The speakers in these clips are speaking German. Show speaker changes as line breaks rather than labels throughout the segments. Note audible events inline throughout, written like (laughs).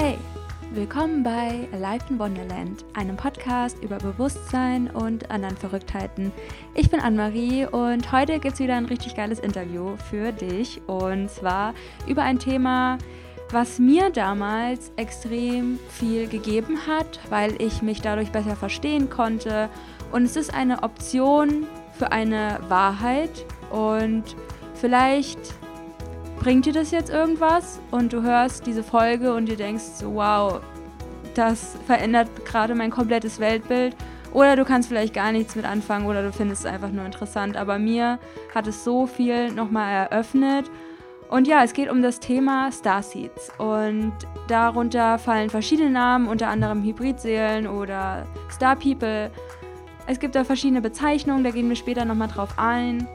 Hey, willkommen bei Alive in Wonderland, einem Podcast über Bewusstsein und anderen Verrücktheiten. Ich bin Anne-Marie und heute gibt es wieder ein richtig geiles Interview für dich und zwar über ein Thema, was mir damals extrem viel gegeben hat, weil ich mich dadurch besser verstehen konnte. Und es ist eine Option für eine Wahrheit und vielleicht bringt dir das jetzt irgendwas und du hörst diese Folge und dir denkst so, wow, das verändert gerade mein komplettes Weltbild. Oder du kannst vielleicht gar nichts mit anfangen oder du findest es einfach nur interessant. Aber mir hat es so viel nochmal eröffnet. Und ja, es geht um das Thema Starseeds. Und darunter fallen verschiedene Namen, unter anderem Hybridseelen oder Star People. Es gibt da verschiedene Bezeichnungen, da gehen wir später nochmal drauf ein.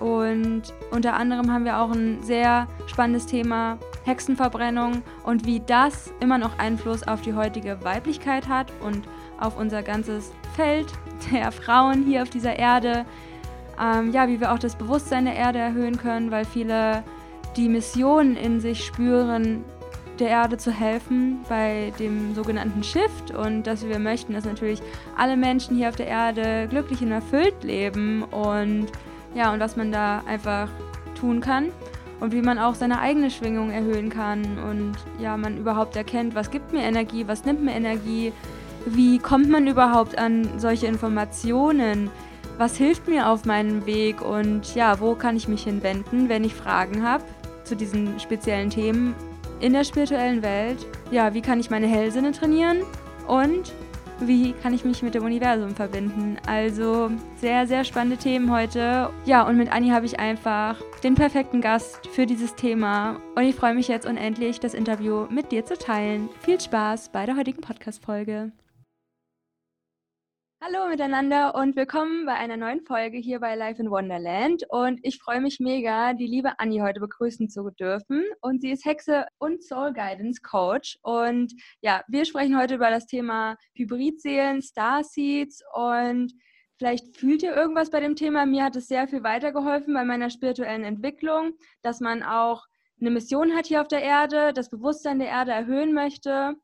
Und unter anderem haben wir auch ein sehr spannendes Thema Hexenverbrennung und wie das immer noch Einfluss auf die heutige Weiblichkeit hat und auf unser ganzes Feld der Frauen hier auf dieser Erde. Ähm, ja, wie wir auch das Bewusstsein der Erde erhöhen können, weil viele die Mission in sich spüren, der Erde zu helfen bei dem sogenannten Shift und dass wir möchten, dass natürlich alle Menschen hier auf der Erde glücklich und erfüllt leben und ja, und was man da einfach tun kann und wie man auch seine eigene Schwingung erhöhen kann und ja, man überhaupt erkennt, was gibt mir Energie, was nimmt mir Energie, wie kommt man überhaupt an solche Informationen, was hilft mir auf meinem Weg und ja, wo kann ich mich hinwenden, wenn ich Fragen habe zu diesen speziellen Themen in der spirituellen Welt. Ja, wie kann ich meine Hellsinne trainieren und wie kann ich mich mit dem Universum verbinden. Also sehr, sehr spannende Themen heute. Ja, und mit Anni habe ich einfach den perfekten Gast für dieses Thema. Und ich freue mich jetzt unendlich, das Interview mit dir zu teilen. Viel Spaß bei der heutigen Podcast-Folge. Hallo miteinander und willkommen bei einer neuen Folge hier bei Life in Wonderland. Und ich freue mich mega, die liebe Anni heute begrüßen zu dürfen. Und sie ist Hexe und Soul Guidance Coach. Und ja, wir sprechen heute über das Thema Hybridseelen, Starseeds und Vielleicht fühlt ihr irgendwas bei dem Thema. Mir hat es sehr viel weitergeholfen bei meiner spirituellen Entwicklung, dass man auch eine Mission hat hier auf der Erde, das Bewusstsein der Erde erhöhen möchte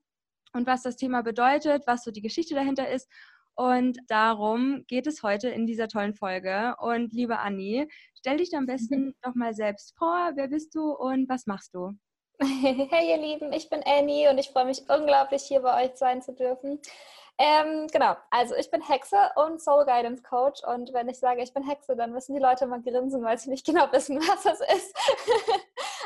und was das Thema bedeutet, was so die Geschichte dahinter ist. Und darum geht es heute in dieser tollen Folge. Und liebe Anni, stell dich am besten (laughs) doch mal selbst vor. Wer bist du und was machst du?
Hey ihr Lieben, ich bin Annie und ich freue mich unglaublich, hier bei euch sein zu dürfen. Ähm, genau, also ich bin Hexe und Soul Guidance Coach und wenn ich sage, ich bin Hexe, dann müssen die Leute mal grinsen, weil sie nicht genau wissen, (laughs) was das ist.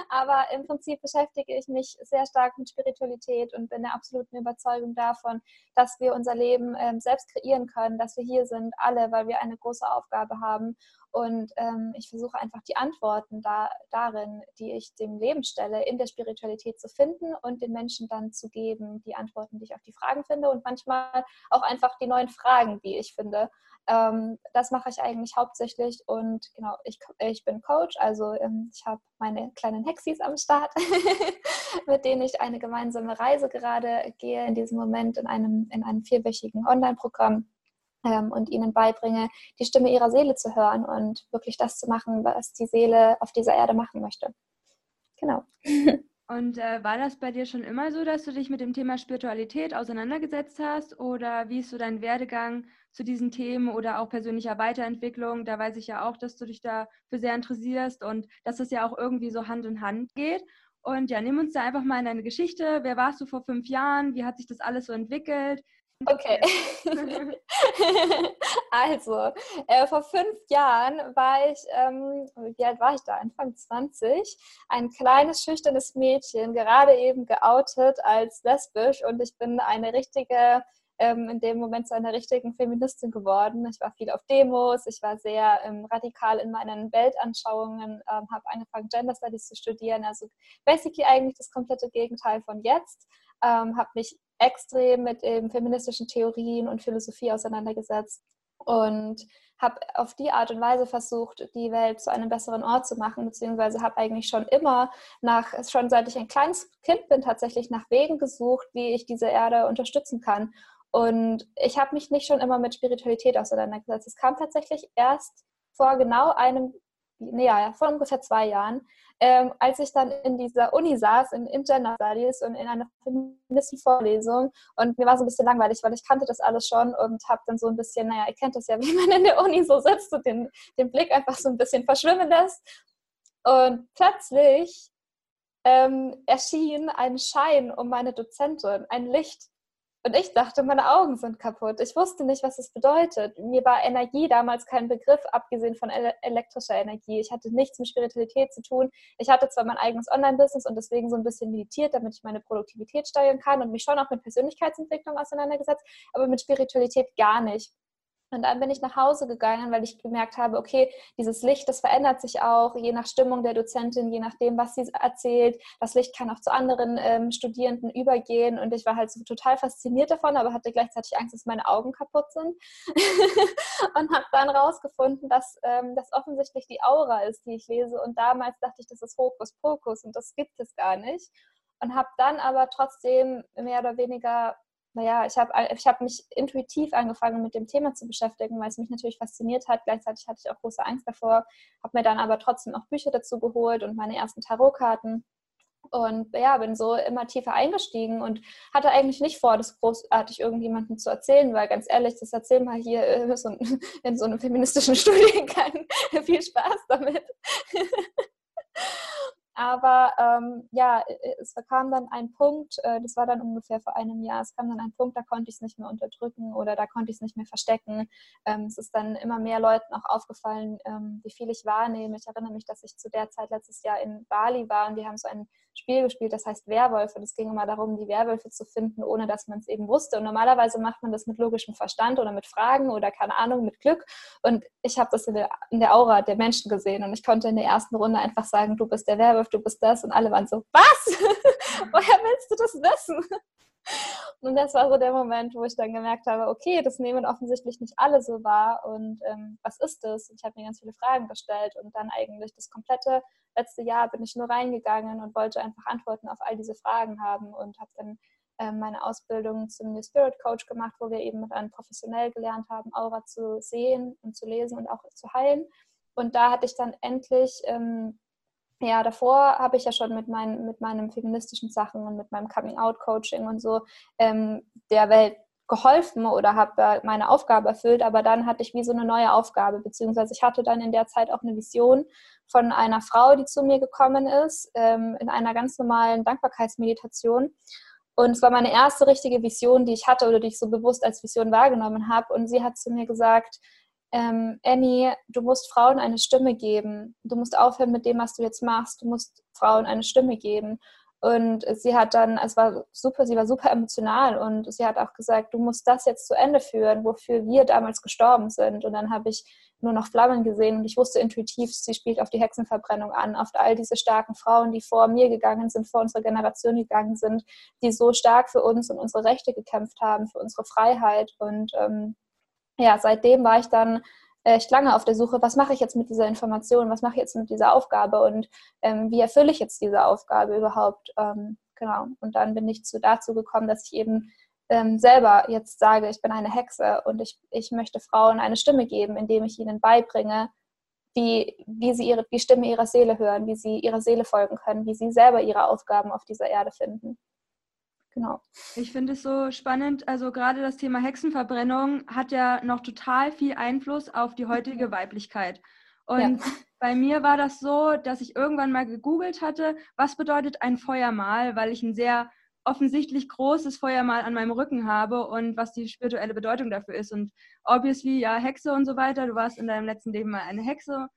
Aber im Prinzip beschäftige ich mich sehr stark mit Spiritualität und bin der absoluten Überzeugung davon, dass wir unser Leben ähm, selbst kreieren können, dass wir hier sind, alle, weil wir eine große Aufgabe haben und ähm, ich versuche einfach die Antworten da, darin, die ich dem Leben stelle, in der Spiritualität zu finden und den Menschen dann zu geben, die Antworten, die ich auf die Fragen finde und manchmal auch einfach die neuen Fragen, die ich finde. Ähm, das mache ich eigentlich hauptsächlich und genau, ich, ich bin Coach, also ähm, ich habe meine kleinen Hexis am Start, (laughs) mit denen ich eine gemeinsame Reise gerade gehe in diesem Moment in einem, in einem vierwöchigen Online-Programm ähm, und ihnen beibringe, die Stimme ihrer Seele zu hören und wirklich das zu machen, was die Seele auf dieser Erde machen möchte. Genau. (laughs)
Und äh, war das bei dir schon immer so, dass du dich mit dem Thema Spiritualität auseinandergesetzt hast? Oder wie ist so dein Werdegang zu diesen Themen oder auch persönlicher Weiterentwicklung? Da weiß ich ja auch, dass du dich dafür sehr interessierst und dass das ja auch irgendwie so Hand in Hand geht. Und ja, nimm uns da einfach mal in deine Geschichte. Wer warst du vor fünf Jahren? Wie hat sich das alles so entwickelt?
Okay. (laughs) also, äh, vor fünf Jahren war ich, ähm, wie alt war ich da? Anfang 20, ein kleines, schüchternes Mädchen, gerade eben geoutet als lesbisch und ich bin eine richtige, ähm, in dem Moment zu einer richtigen Feministin geworden. Ich war viel auf Demos, ich war sehr ähm, radikal in meinen Weltanschauungen, ähm, habe angefangen, Gender Studies zu studieren, also basically eigentlich das komplette Gegenteil von jetzt. Ähm, habe mich extrem mit eben feministischen Theorien und Philosophie auseinandergesetzt und habe auf die Art und Weise versucht, die Welt zu einem besseren Ort zu machen, beziehungsweise habe eigentlich schon immer nach, schon seit ich ein kleines Kind bin, tatsächlich nach Wegen gesucht, wie ich diese Erde unterstützen kann. Und ich habe mich nicht schon immer mit Spiritualität auseinandergesetzt. Es kam tatsächlich erst vor genau einem nee, ja, vor ungefähr zwei Jahren, ähm, als ich dann in dieser Uni saß, in, in Gender Studies und in einer feministischen Vorlesung und mir war so ein bisschen langweilig, weil ich kannte das alles schon und habe dann so ein bisschen, naja, ihr kennt das ja, (laughs) wie man in der Uni so sitzt und den, den Blick einfach so ein bisschen verschwimmen lässt. Und plötzlich ähm, erschien ein Schein um meine Dozentin, ein Licht und ich dachte, meine Augen sind kaputt. Ich wusste nicht, was es bedeutet. Mir war Energie damals kein Begriff, abgesehen von elektrischer Energie. Ich hatte nichts mit Spiritualität zu tun. Ich hatte zwar mein eigenes Online-Business und deswegen so ein bisschen meditiert, damit ich meine Produktivität steigern kann und mich schon auch mit Persönlichkeitsentwicklung auseinandergesetzt, aber mit Spiritualität gar nicht. Und dann bin ich nach Hause gegangen, weil ich gemerkt habe, okay, dieses Licht, das verändert sich auch, je nach Stimmung der Dozentin, je nachdem, was sie erzählt. Das Licht kann auch zu anderen ähm, Studierenden übergehen. Und ich war halt so total fasziniert davon, aber hatte gleichzeitig Angst, dass meine Augen kaputt sind. (laughs) und habe dann rausgefunden, dass ähm, das offensichtlich die Aura ist, die ich lese. Und damals dachte ich, das ist Hokuspokus und das gibt es gar nicht. Und habe dann aber trotzdem mehr oder weniger naja, ich habe ich hab mich intuitiv angefangen, mit dem Thema zu beschäftigen, weil es mich natürlich fasziniert hat. Gleichzeitig hatte ich auch große Angst davor, habe mir dann aber trotzdem auch Bücher dazu geholt und meine ersten Tarotkarten. Und ja, bin so immer tiefer eingestiegen und hatte eigentlich nicht vor, das großartig irgendjemandem zu erzählen, weil ganz ehrlich, das erzählen wir hier äh, (laughs) in so einem feministischen (laughs) Studiengang. (laughs) Viel Spaß damit. Aber ähm, ja, es kam dann ein Punkt, äh, das war dann ungefähr vor einem Jahr, es kam dann ein Punkt, da konnte ich es nicht mehr unterdrücken oder da konnte ich es nicht mehr verstecken. Ähm, es ist dann immer mehr Leuten auch aufgefallen, ähm, wie viel ich wahrnehme. Ich erinnere mich, dass ich zu der Zeit letztes Jahr in Bali war und wir haben so ein Spiel gespielt, das heißt Werwolf. Und es ging immer darum, die Werwölfe zu finden, ohne dass man es eben wusste. Und normalerweise macht man das mit logischem Verstand oder mit Fragen oder keine Ahnung, mit Glück. Und ich habe das in der, in der Aura der Menschen gesehen und ich konnte in der ersten Runde einfach sagen, du bist der Werwolf, du bist das. Und alle waren so, was? (laughs) Woher willst du das wissen? Und das war so der Moment, wo ich dann gemerkt habe, okay, das nehmen offensichtlich nicht alle so wahr. Und ähm, was ist das? Und ich habe mir ganz viele Fragen gestellt und dann eigentlich das komplette letzte Jahr bin ich nur reingegangen und wollte einfach Antworten auf all diese Fragen haben und habe dann ähm, meine Ausbildung zum New Spirit Coach gemacht, wo wir eben dann professionell gelernt haben, Aura zu sehen und zu lesen und auch zu heilen. Und da hatte ich dann endlich ähm, ja, davor habe ich ja schon mit, mein, mit meinen feministischen Sachen und mit meinem Coming-out-Coaching und so ähm, der Welt geholfen oder habe meine Aufgabe erfüllt, aber dann hatte ich wie so eine neue Aufgabe, beziehungsweise ich hatte dann in der Zeit auch eine Vision von einer Frau, die zu mir gekommen ist, ähm, in einer ganz normalen Dankbarkeitsmeditation. Und es war meine erste richtige Vision, die ich hatte oder die ich so bewusst als Vision wahrgenommen habe. Und sie hat zu mir gesagt, ähm, Annie, du musst Frauen eine Stimme geben. Du musst aufhören mit dem, was du jetzt machst. Du musst Frauen eine Stimme geben. Und sie hat dann, es war super, sie war super emotional und sie hat auch gesagt, du musst das jetzt zu Ende führen, wofür wir damals gestorben sind. Und dann habe ich nur noch Flammen gesehen und ich wusste intuitiv, sie spielt auf die Hexenverbrennung an, auf all diese starken Frauen, die vor mir gegangen sind, vor unserer Generation gegangen sind, die so stark für uns und unsere Rechte gekämpft haben, für unsere Freiheit. Und ähm, ja, seitdem war ich dann echt lange auf der Suche, was mache ich jetzt mit dieser Information, was mache ich jetzt mit dieser Aufgabe und ähm, wie erfülle ich jetzt diese Aufgabe überhaupt. Ähm, genau. Und dann bin ich zu, dazu gekommen, dass ich eben ähm, selber jetzt sage, ich bin eine Hexe und ich, ich möchte Frauen eine Stimme geben, indem ich ihnen beibringe, wie, wie sie ihre, die Stimme ihrer Seele hören, wie sie ihrer Seele folgen können, wie sie selber ihre Aufgaben auf dieser Erde finden.
Genau. Ich finde es so spannend. Also gerade das Thema Hexenverbrennung hat ja noch total viel Einfluss auf die heutige. Weiblichkeit. Und ja. bei mir war das so, dass ich irgendwann mal gegoogelt hatte, was bedeutet ein Feuermal, weil ich ein sehr offensichtlich großes Feuermal an meinem Rücken habe und was die spirituelle Bedeutung dafür ist. Und obviously, ja, Hexe und so weiter. Du warst in deinem letzten Leben mal eine Hexe.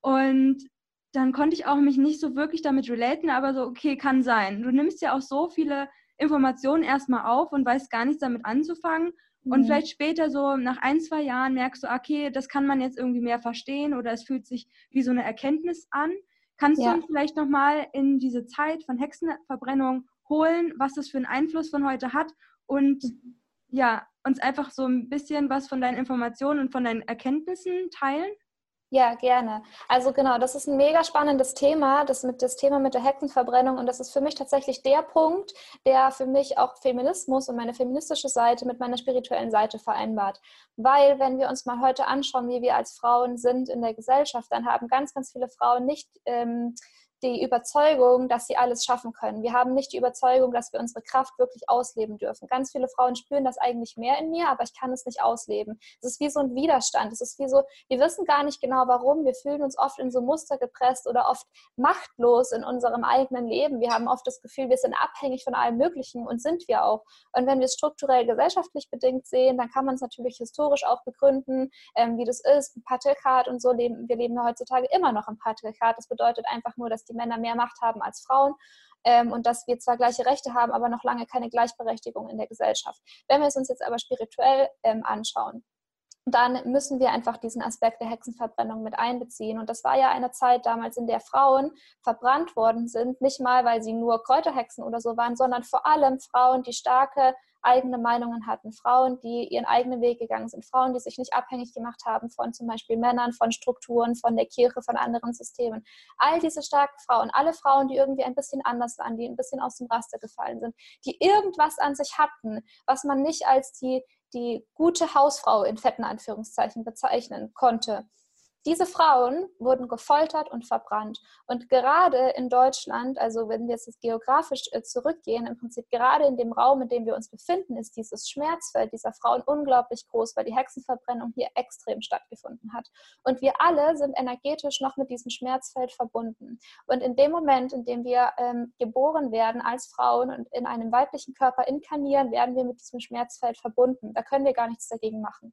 Und dann konnte ich auch mich nicht so wirklich damit relaten, aber so, okay, kann sein. Du nimmst ja auch so viele Informationen erstmal auf und weißt gar nichts damit anzufangen. Mhm. Und vielleicht später, so nach ein, zwei Jahren, merkst du, okay, das kann man jetzt irgendwie mehr verstehen oder es fühlt sich wie so eine Erkenntnis an. Kannst ja. du uns vielleicht nochmal in diese Zeit von Hexenverbrennung holen, was das für einen Einfluss von heute hat und mhm. ja, uns einfach so ein bisschen was von deinen Informationen und von deinen Erkenntnissen teilen?
Ja, gerne. Also genau, das ist ein mega spannendes Thema, das mit das Thema mit der Hexenverbrennung und das ist für mich tatsächlich der Punkt, der für mich auch Feminismus und meine feministische Seite mit meiner spirituellen Seite vereinbart. Weil wenn wir uns mal heute anschauen, wie wir als Frauen sind in der Gesellschaft, dann haben ganz, ganz viele Frauen nicht ähm, die Überzeugung, dass sie alles schaffen können. Wir haben nicht die Überzeugung, dass wir unsere Kraft wirklich ausleben dürfen. Ganz viele Frauen spüren das eigentlich mehr in mir, aber ich kann es nicht ausleben. Es ist wie so ein Widerstand. Es ist wie so, wir wissen gar nicht genau warum. Wir fühlen uns oft in so Muster gepresst oder oft machtlos in unserem eigenen Leben. Wir haben oft das Gefühl, wir sind abhängig von allem Möglichen und sind wir auch. Und wenn wir es strukturell gesellschaftlich bedingt sehen, dann kann man es natürlich historisch auch begründen, ähm, wie das ist, Patriarchat und so leben. Wir leben ja heutzutage immer noch im Patriarchat. Das bedeutet einfach nur, dass die die Männer mehr Macht haben als Frauen ähm, und dass wir zwar gleiche Rechte haben, aber noch lange keine Gleichberechtigung in der Gesellschaft. Wenn wir es uns jetzt aber spirituell ähm, anschauen, dann müssen wir einfach diesen Aspekt der Hexenverbrennung mit einbeziehen. Und das war ja eine Zeit damals, in der Frauen verbrannt worden sind, nicht mal, weil sie nur Kräuterhexen oder so waren, sondern vor allem Frauen, die starke eigene Meinungen hatten, Frauen, die ihren eigenen Weg gegangen sind, Frauen, die sich nicht abhängig gemacht haben von zum Beispiel Männern, von Strukturen, von der Kirche, von anderen Systemen. All diese starken Frauen, alle Frauen, die irgendwie ein bisschen anders waren, die ein bisschen aus dem Raster gefallen sind, die irgendwas an sich hatten, was man nicht als die, die gute Hausfrau in fetten Anführungszeichen bezeichnen konnte diese Frauen wurden gefoltert und verbrannt. Und gerade in Deutschland, also wenn wir jetzt geografisch äh, zurückgehen, im Prinzip gerade in dem Raum, in dem wir uns befinden, ist dieses Schmerzfeld dieser Frauen unglaublich groß, weil die Hexenverbrennung hier extrem stattgefunden hat. Und wir alle sind energetisch noch mit diesem Schmerzfeld verbunden. Und in dem Moment, in dem wir ähm, geboren werden als Frauen und in einem weiblichen Körper inkarnieren, werden wir mit diesem Schmerzfeld verbunden. Da können wir gar nichts dagegen machen.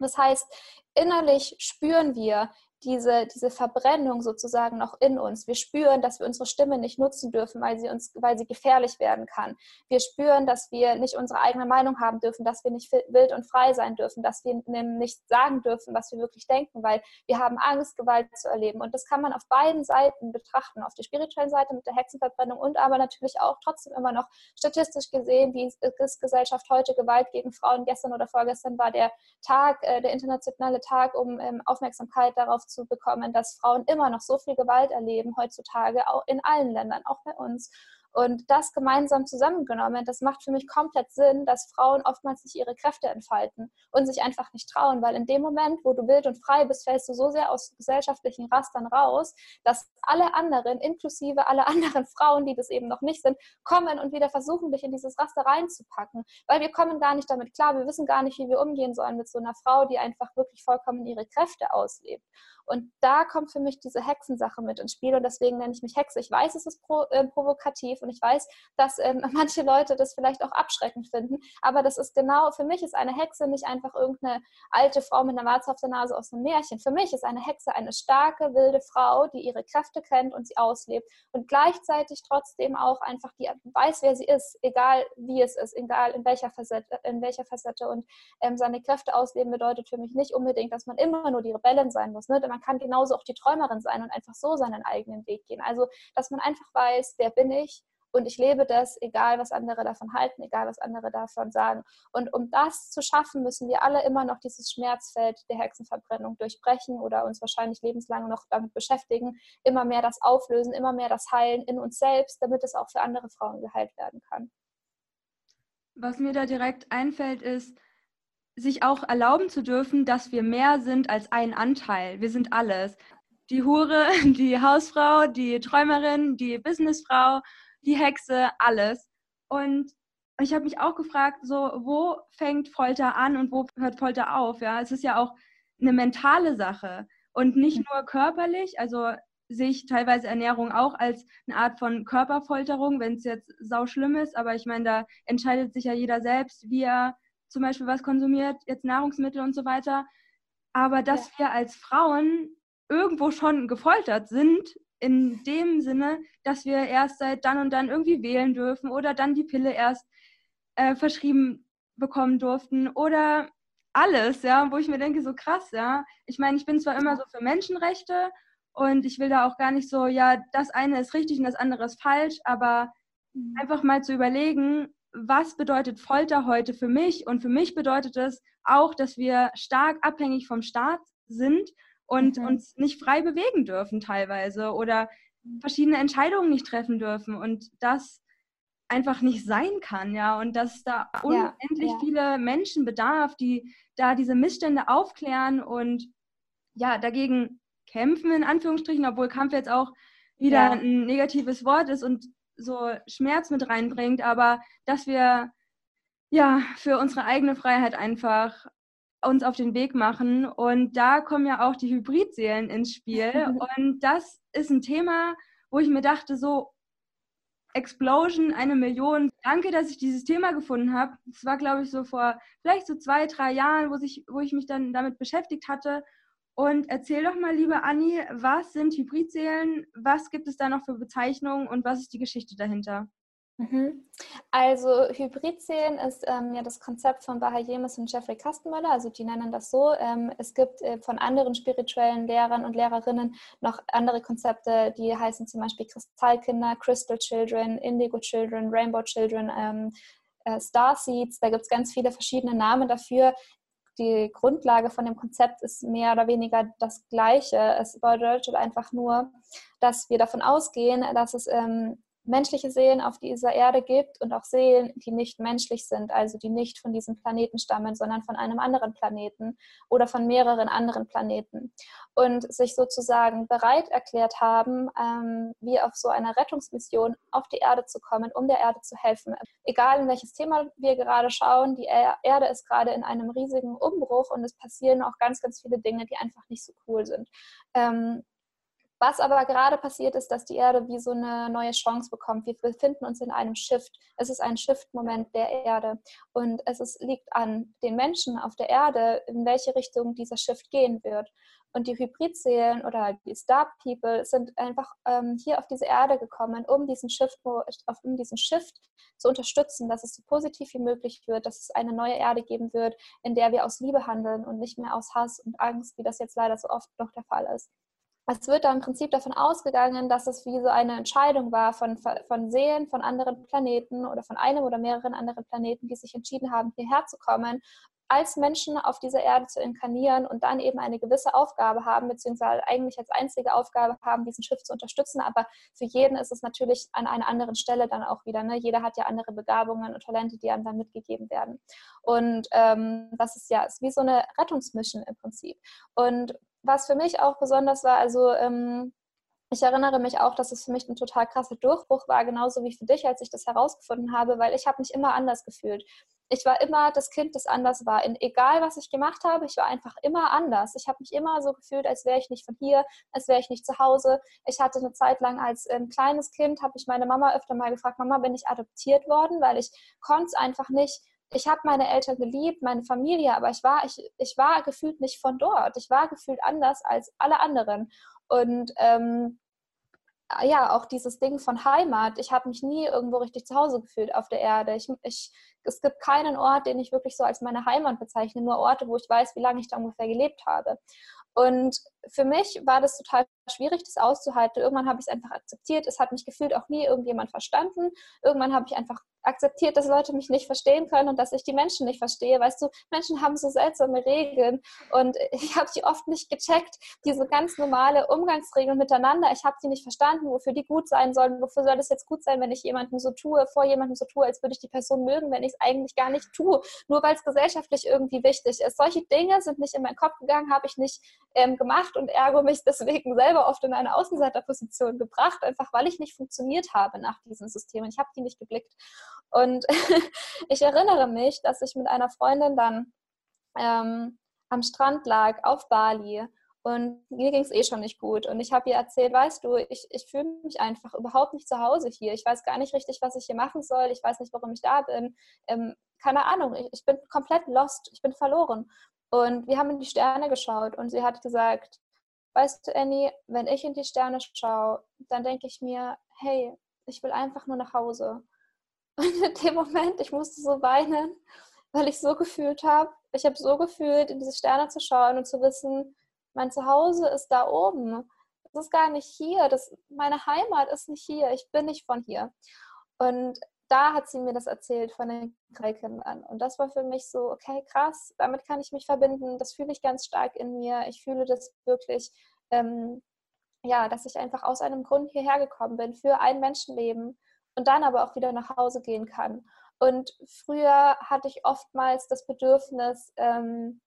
Das heißt, innerlich spüren wir, diese, diese Verbrennung sozusagen noch in uns. Wir spüren, dass wir unsere Stimme nicht nutzen dürfen, weil sie uns, weil sie gefährlich werden kann. Wir spüren, dass wir nicht unsere eigene Meinung haben dürfen, dass wir nicht wild und frei sein dürfen, dass wir nicht sagen dürfen, was wir wirklich denken, weil wir haben Angst, Gewalt zu erleben. Und das kann man auf beiden Seiten betrachten, auf der spirituellen Seite mit der Hexenverbrennung und aber natürlich auch trotzdem immer noch statistisch gesehen, wie ist Gesellschaft heute Gewalt gegen Frauen. Gestern oder vorgestern war der Tag, äh, der internationale Tag, um ähm, Aufmerksamkeit darauf zu bekommen, dass Frauen immer noch so viel Gewalt erleben heutzutage, auch in allen Ländern, auch bei uns. Und das gemeinsam zusammengenommen, das macht für mich komplett Sinn, dass Frauen oftmals nicht ihre Kräfte entfalten und sich einfach nicht trauen, weil in dem Moment, wo du wild und frei bist, fällst du so sehr aus gesellschaftlichen Rastern raus, dass alle anderen, inklusive alle anderen (laughs) Frauen, die das eben noch nicht sind, kommen und wieder versuchen, dich in dieses Raster reinzupacken, weil wir kommen gar nicht damit klar, wir wissen gar nicht, wie wir umgehen sollen mit so einer Frau, die einfach wirklich vollkommen ihre Kräfte auslebt. Und da kommt für mich diese Hexensache mit ins Spiel und deswegen nenne ich mich Hexe. Ich weiß, es ist pro, äh, provokativ und ich weiß, dass ähm, (laughs) manche Leute das vielleicht auch abschreckend finden, aber das ist genau, für mich ist eine Hexe nicht einfach irgendeine alte Frau mit einer Warze auf der Nase aus einem Märchen. Für mich ist eine Hexe eine starke, wilde Frau, die ihre Kräfte kennt und sie auslebt und gleichzeitig trotzdem auch einfach die weiß, wer sie ist, egal wie es ist, egal in welcher Facette. In welcher Facette. Und ähm, seine Kräfte ausleben bedeutet für mich nicht unbedingt, dass man immer nur die Rebellin sein muss. Ne? Man kann genauso auch die Träumerin sein und einfach so seinen eigenen Weg gehen. Also, dass man einfach weiß, wer bin ich und ich lebe das, egal was andere davon halten, egal was andere davon sagen. Und um das zu schaffen, müssen wir alle immer noch dieses Schmerzfeld der Hexenverbrennung durchbrechen oder uns wahrscheinlich lebenslang noch damit beschäftigen, immer mehr das Auflösen, immer mehr das Heilen in uns selbst, damit es auch für andere Frauen geheilt werden kann.
Was mir da direkt einfällt, ist, sich auch erlauben zu dürfen, dass wir mehr sind als ein Anteil. Wir sind alles. Die Hure, (laughs) die Hausfrau, die Träumerin, die Businessfrau, die Hexe, alles. Und ich habe mich auch gefragt, so wo fängt Folter an und wo hört Folter auf? Ja, es ist ja auch eine mentale Sache und nicht mhm. nur körperlich. Also sehe ich teilweise Ernährung auch als eine Art von Körperfolterung, wenn es jetzt sau schlimm ist. Aber ich meine, da entscheidet sich ja jeder selbst, wie er zum Beispiel was konsumiert, jetzt Nahrungsmittel und so weiter. Aber dass ja. wir als Frauen irgendwo schon gefoltert sind, in dem Sinne, dass wir erst seit dann und dann irgendwie wählen dürfen oder dann die Pille erst äh, verschrieben bekommen durften oder alles, ja, wo ich mir denke, so krass, ja. Ich meine, ich bin zwar immer so für Menschenrechte und ich will da auch gar nicht so, ja, das eine ist richtig und das andere ist falsch, aber mhm. einfach mal zu überlegen, was bedeutet Folter heute für mich? Und für mich bedeutet es auch, dass wir stark abhängig vom Staat sind und mhm. uns nicht frei bewegen dürfen teilweise oder verschiedene Entscheidungen nicht treffen dürfen und das einfach nicht sein kann, ja, und dass da unendlich ja, ja. viele Menschen bedarf, die da diese Missstände aufklären und ja, dagegen kämpfen, in Anführungsstrichen, obwohl Kampf jetzt auch wieder ja. ein negatives Wort ist und so Schmerz mit reinbringt, aber dass wir ja für unsere eigene Freiheit einfach uns auf den Weg machen. Und da kommen ja auch die Hybridseelen ins Spiel. (laughs) Und das ist ein Thema, wo ich mir dachte, so Explosion, eine Million. Danke, dass ich dieses Thema gefunden habe. Das war, glaube ich, so vor vielleicht so zwei, drei Jahren, wo ich, wo ich mich dann damit beschäftigt hatte. Und erzähl doch mal, liebe Anni, was sind Hybridseelen? Was gibt es da noch für Bezeichnungen und was ist die Geschichte dahinter?
Mhm. Also Hybridseelen ist ähm, ja das Konzept von Bahayemis und Jeffrey Kastenmöller, also die nennen das so. Ähm, es gibt äh, von anderen spirituellen Lehrern und Lehrerinnen noch andere Konzepte, die heißen zum Beispiel Kristallkinder, Crystal Children, Indigo Children, Rainbow Children, ähm, äh, Star Seeds. Da gibt es ganz viele verschiedene Namen dafür. Die Grundlage von dem Konzept ist mehr oder weniger das Gleiche. Es bedeutet einfach nur, dass wir davon ausgehen, dass es ähm, menschliche Seelen auf dieser Erde gibt und auch Seelen, die nicht menschlich sind, also die nicht von diesem Planeten stammen, sondern von einem anderen Planeten oder von mehreren anderen Planeten und sich sozusagen bereit erklärt haben, ähm, wie auf so einer Rettungsmission auf die Erde zu kommen, um der Erde zu helfen. Egal in welches Thema wir gerade schauen, die Erde ist gerade in einem riesigen Umbruch und es passieren auch ganz, ganz viele Dinge, die einfach nicht so cool sind. Ähm, was aber gerade passiert ist, dass die Erde wie so eine neue Chance bekommt. Wir befinden uns in einem Shift. Es ist ein Shift-Moment der Erde. Und es ist, liegt an den Menschen auf der Erde, in welche Richtung dieser Shift gehen wird. Und die Hybridseelen oder die Star People sind einfach ähm, hier auf diese Erde gekommen, um diesen Shift, um diesen Shift zu unterstützen, dass es so positiv wie möglich wird, dass es eine neue Erde geben wird, in der wir aus Liebe handeln und nicht mehr aus Hass und Angst, wie das jetzt leider so oft noch der Fall ist es wird da im Prinzip davon ausgegangen, dass es wie so eine Entscheidung war von, von Seelen von anderen Planeten oder von einem oder mehreren anderen Planeten, die sich entschieden haben, hierher zu kommen, als Menschen auf dieser Erde zu inkarnieren und dann eben eine gewisse Aufgabe haben, beziehungsweise eigentlich als einzige Aufgabe haben, diesen Schiff zu unterstützen. Aber für jeden ist es natürlich an einer anderen Stelle dann auch wieder. Ne? Jeder hat ja andere Begabungen und Talente, die einem dann mitgegeben werden. Und ähm, das ist ja ist wie so eine Rettungsmission im Prinzip. Und was für mich auch besonders war, also ähm, ich erinnere mich auch, dass es für mich ein total krasser Durchbruch war, genauso wie für dich, als ich das herausgefunden habe, weil ich habe mich immer anders gefühlt. Ich war immer das Kind, das anders war. In, egal, was ich gemacht habe, ich war einfach immer anders. Ich habe mich immer so gefühlt, als wäre ich nicht von hier, als wäre ich nicht zu Hause. Ich hatte eine Zeit lang als ähm, kleines Kind, habe ich meine Mama öfter mal gefragt, Mama, bin ich adoptiert worden, weil ich konnte es einfach nicht ich habe meine Eltern geliebt, meine Familie, aber ich war, ich, ich war gefühlt nicht von dort. Ich war gefühlt anders als alle anderen. Und ähm, ja, auch dieses Ding von Heimat. Ich habe mich nie irgendwo richtig zu Hause gefühlt auf der Erde. Ich, ich, es gibt keinen Ort, den ich wirklich so als meine Heimat bezeichne, nur Orte, wo ich weiß, wie lange ich da ungefähr gelebt habe. Und für mich war das total schwierig, das auszuhalten. Irgendwann habe ich es einfach akzeptiert. Es hat mich gefühlt auch nie irgendjemand verstanden. Irgendwann habe ich einfach akzeptiert, dass Leute mich nicht verstehen können und dass ich die Menschen nicht verstehe. Weißt du, Menschen haben so seltsame Regeln und (laughs) ich habe die oft nicht gecheckt. Diese ganz normale Umgangsregeln miteinander, ich habe die nicht verstanden, wofür die gut sein sollen. Wofür soll das jetzt gut sein, wenn ich jemandem so tue, vor jemandem so tue, als würde ich die Person mögen, wenn ich es eigentlich gar nicht tue, nur weil es gesellschaftlich irgendwie wichtig ist. Solche Dinge sind nicht in meinen Kopf gegangen, habe ich nicht ähm, gemacht und ergo mich deswegen selber oft in eine Außenseiterposition gebracht, einfach weil ich nicht funktioniert habe nach diesen Systemen. Ich habe die nicht geblickt. Und (laughs) ich erinnere mich, dass ich mit einer Freundin dann ähm, am Strand lag auf Bali und mir ging es eh schon nicht gut. Und ich habe ihr erzählt, weißt du, ich, ich fühle mich einfach überhaupt nicht zu Hause hier. Ich weiß gar nicht richtig, was ich hier machen soll. Ich weiß nicht, warum ich da bin. Ähm, keine Ahnung, ich, ich bin komplett lost. Ich bin verloren. Und wir haben in die Sterne geschaut und sie hat gesagt, weißt du, Annie, wenn ich in die Sterne schaue, dann denke ich mir, hey, ich will einfach nur nach Hause. (laughs) Und in dem Moment, ich musste so weinen, weil ich so gefühlt habe, ich habe so gefühlt, in diese Sterne zu schauen und zu wissen, mein Zuhause ist da oben. Das ist gar nicht hier. Das, meine Heimat ist nicht hier. Ich bin nicht von hier. Und da hat sie mir das erzählt von den drei Kindern. Und das war für mich so, okay, krass, damit kann ich mich verbinden. Das fühle ich ganz stark in mir. Ich fühle das wirklich, ähm, ja, dass ich einfach aus einem Grund hierher gekommen bin für ein Menschenleben und dann aber auch wieder nach Hause gehen kann. Und früher hatte ich oftmals das Bedürfnis, ähm,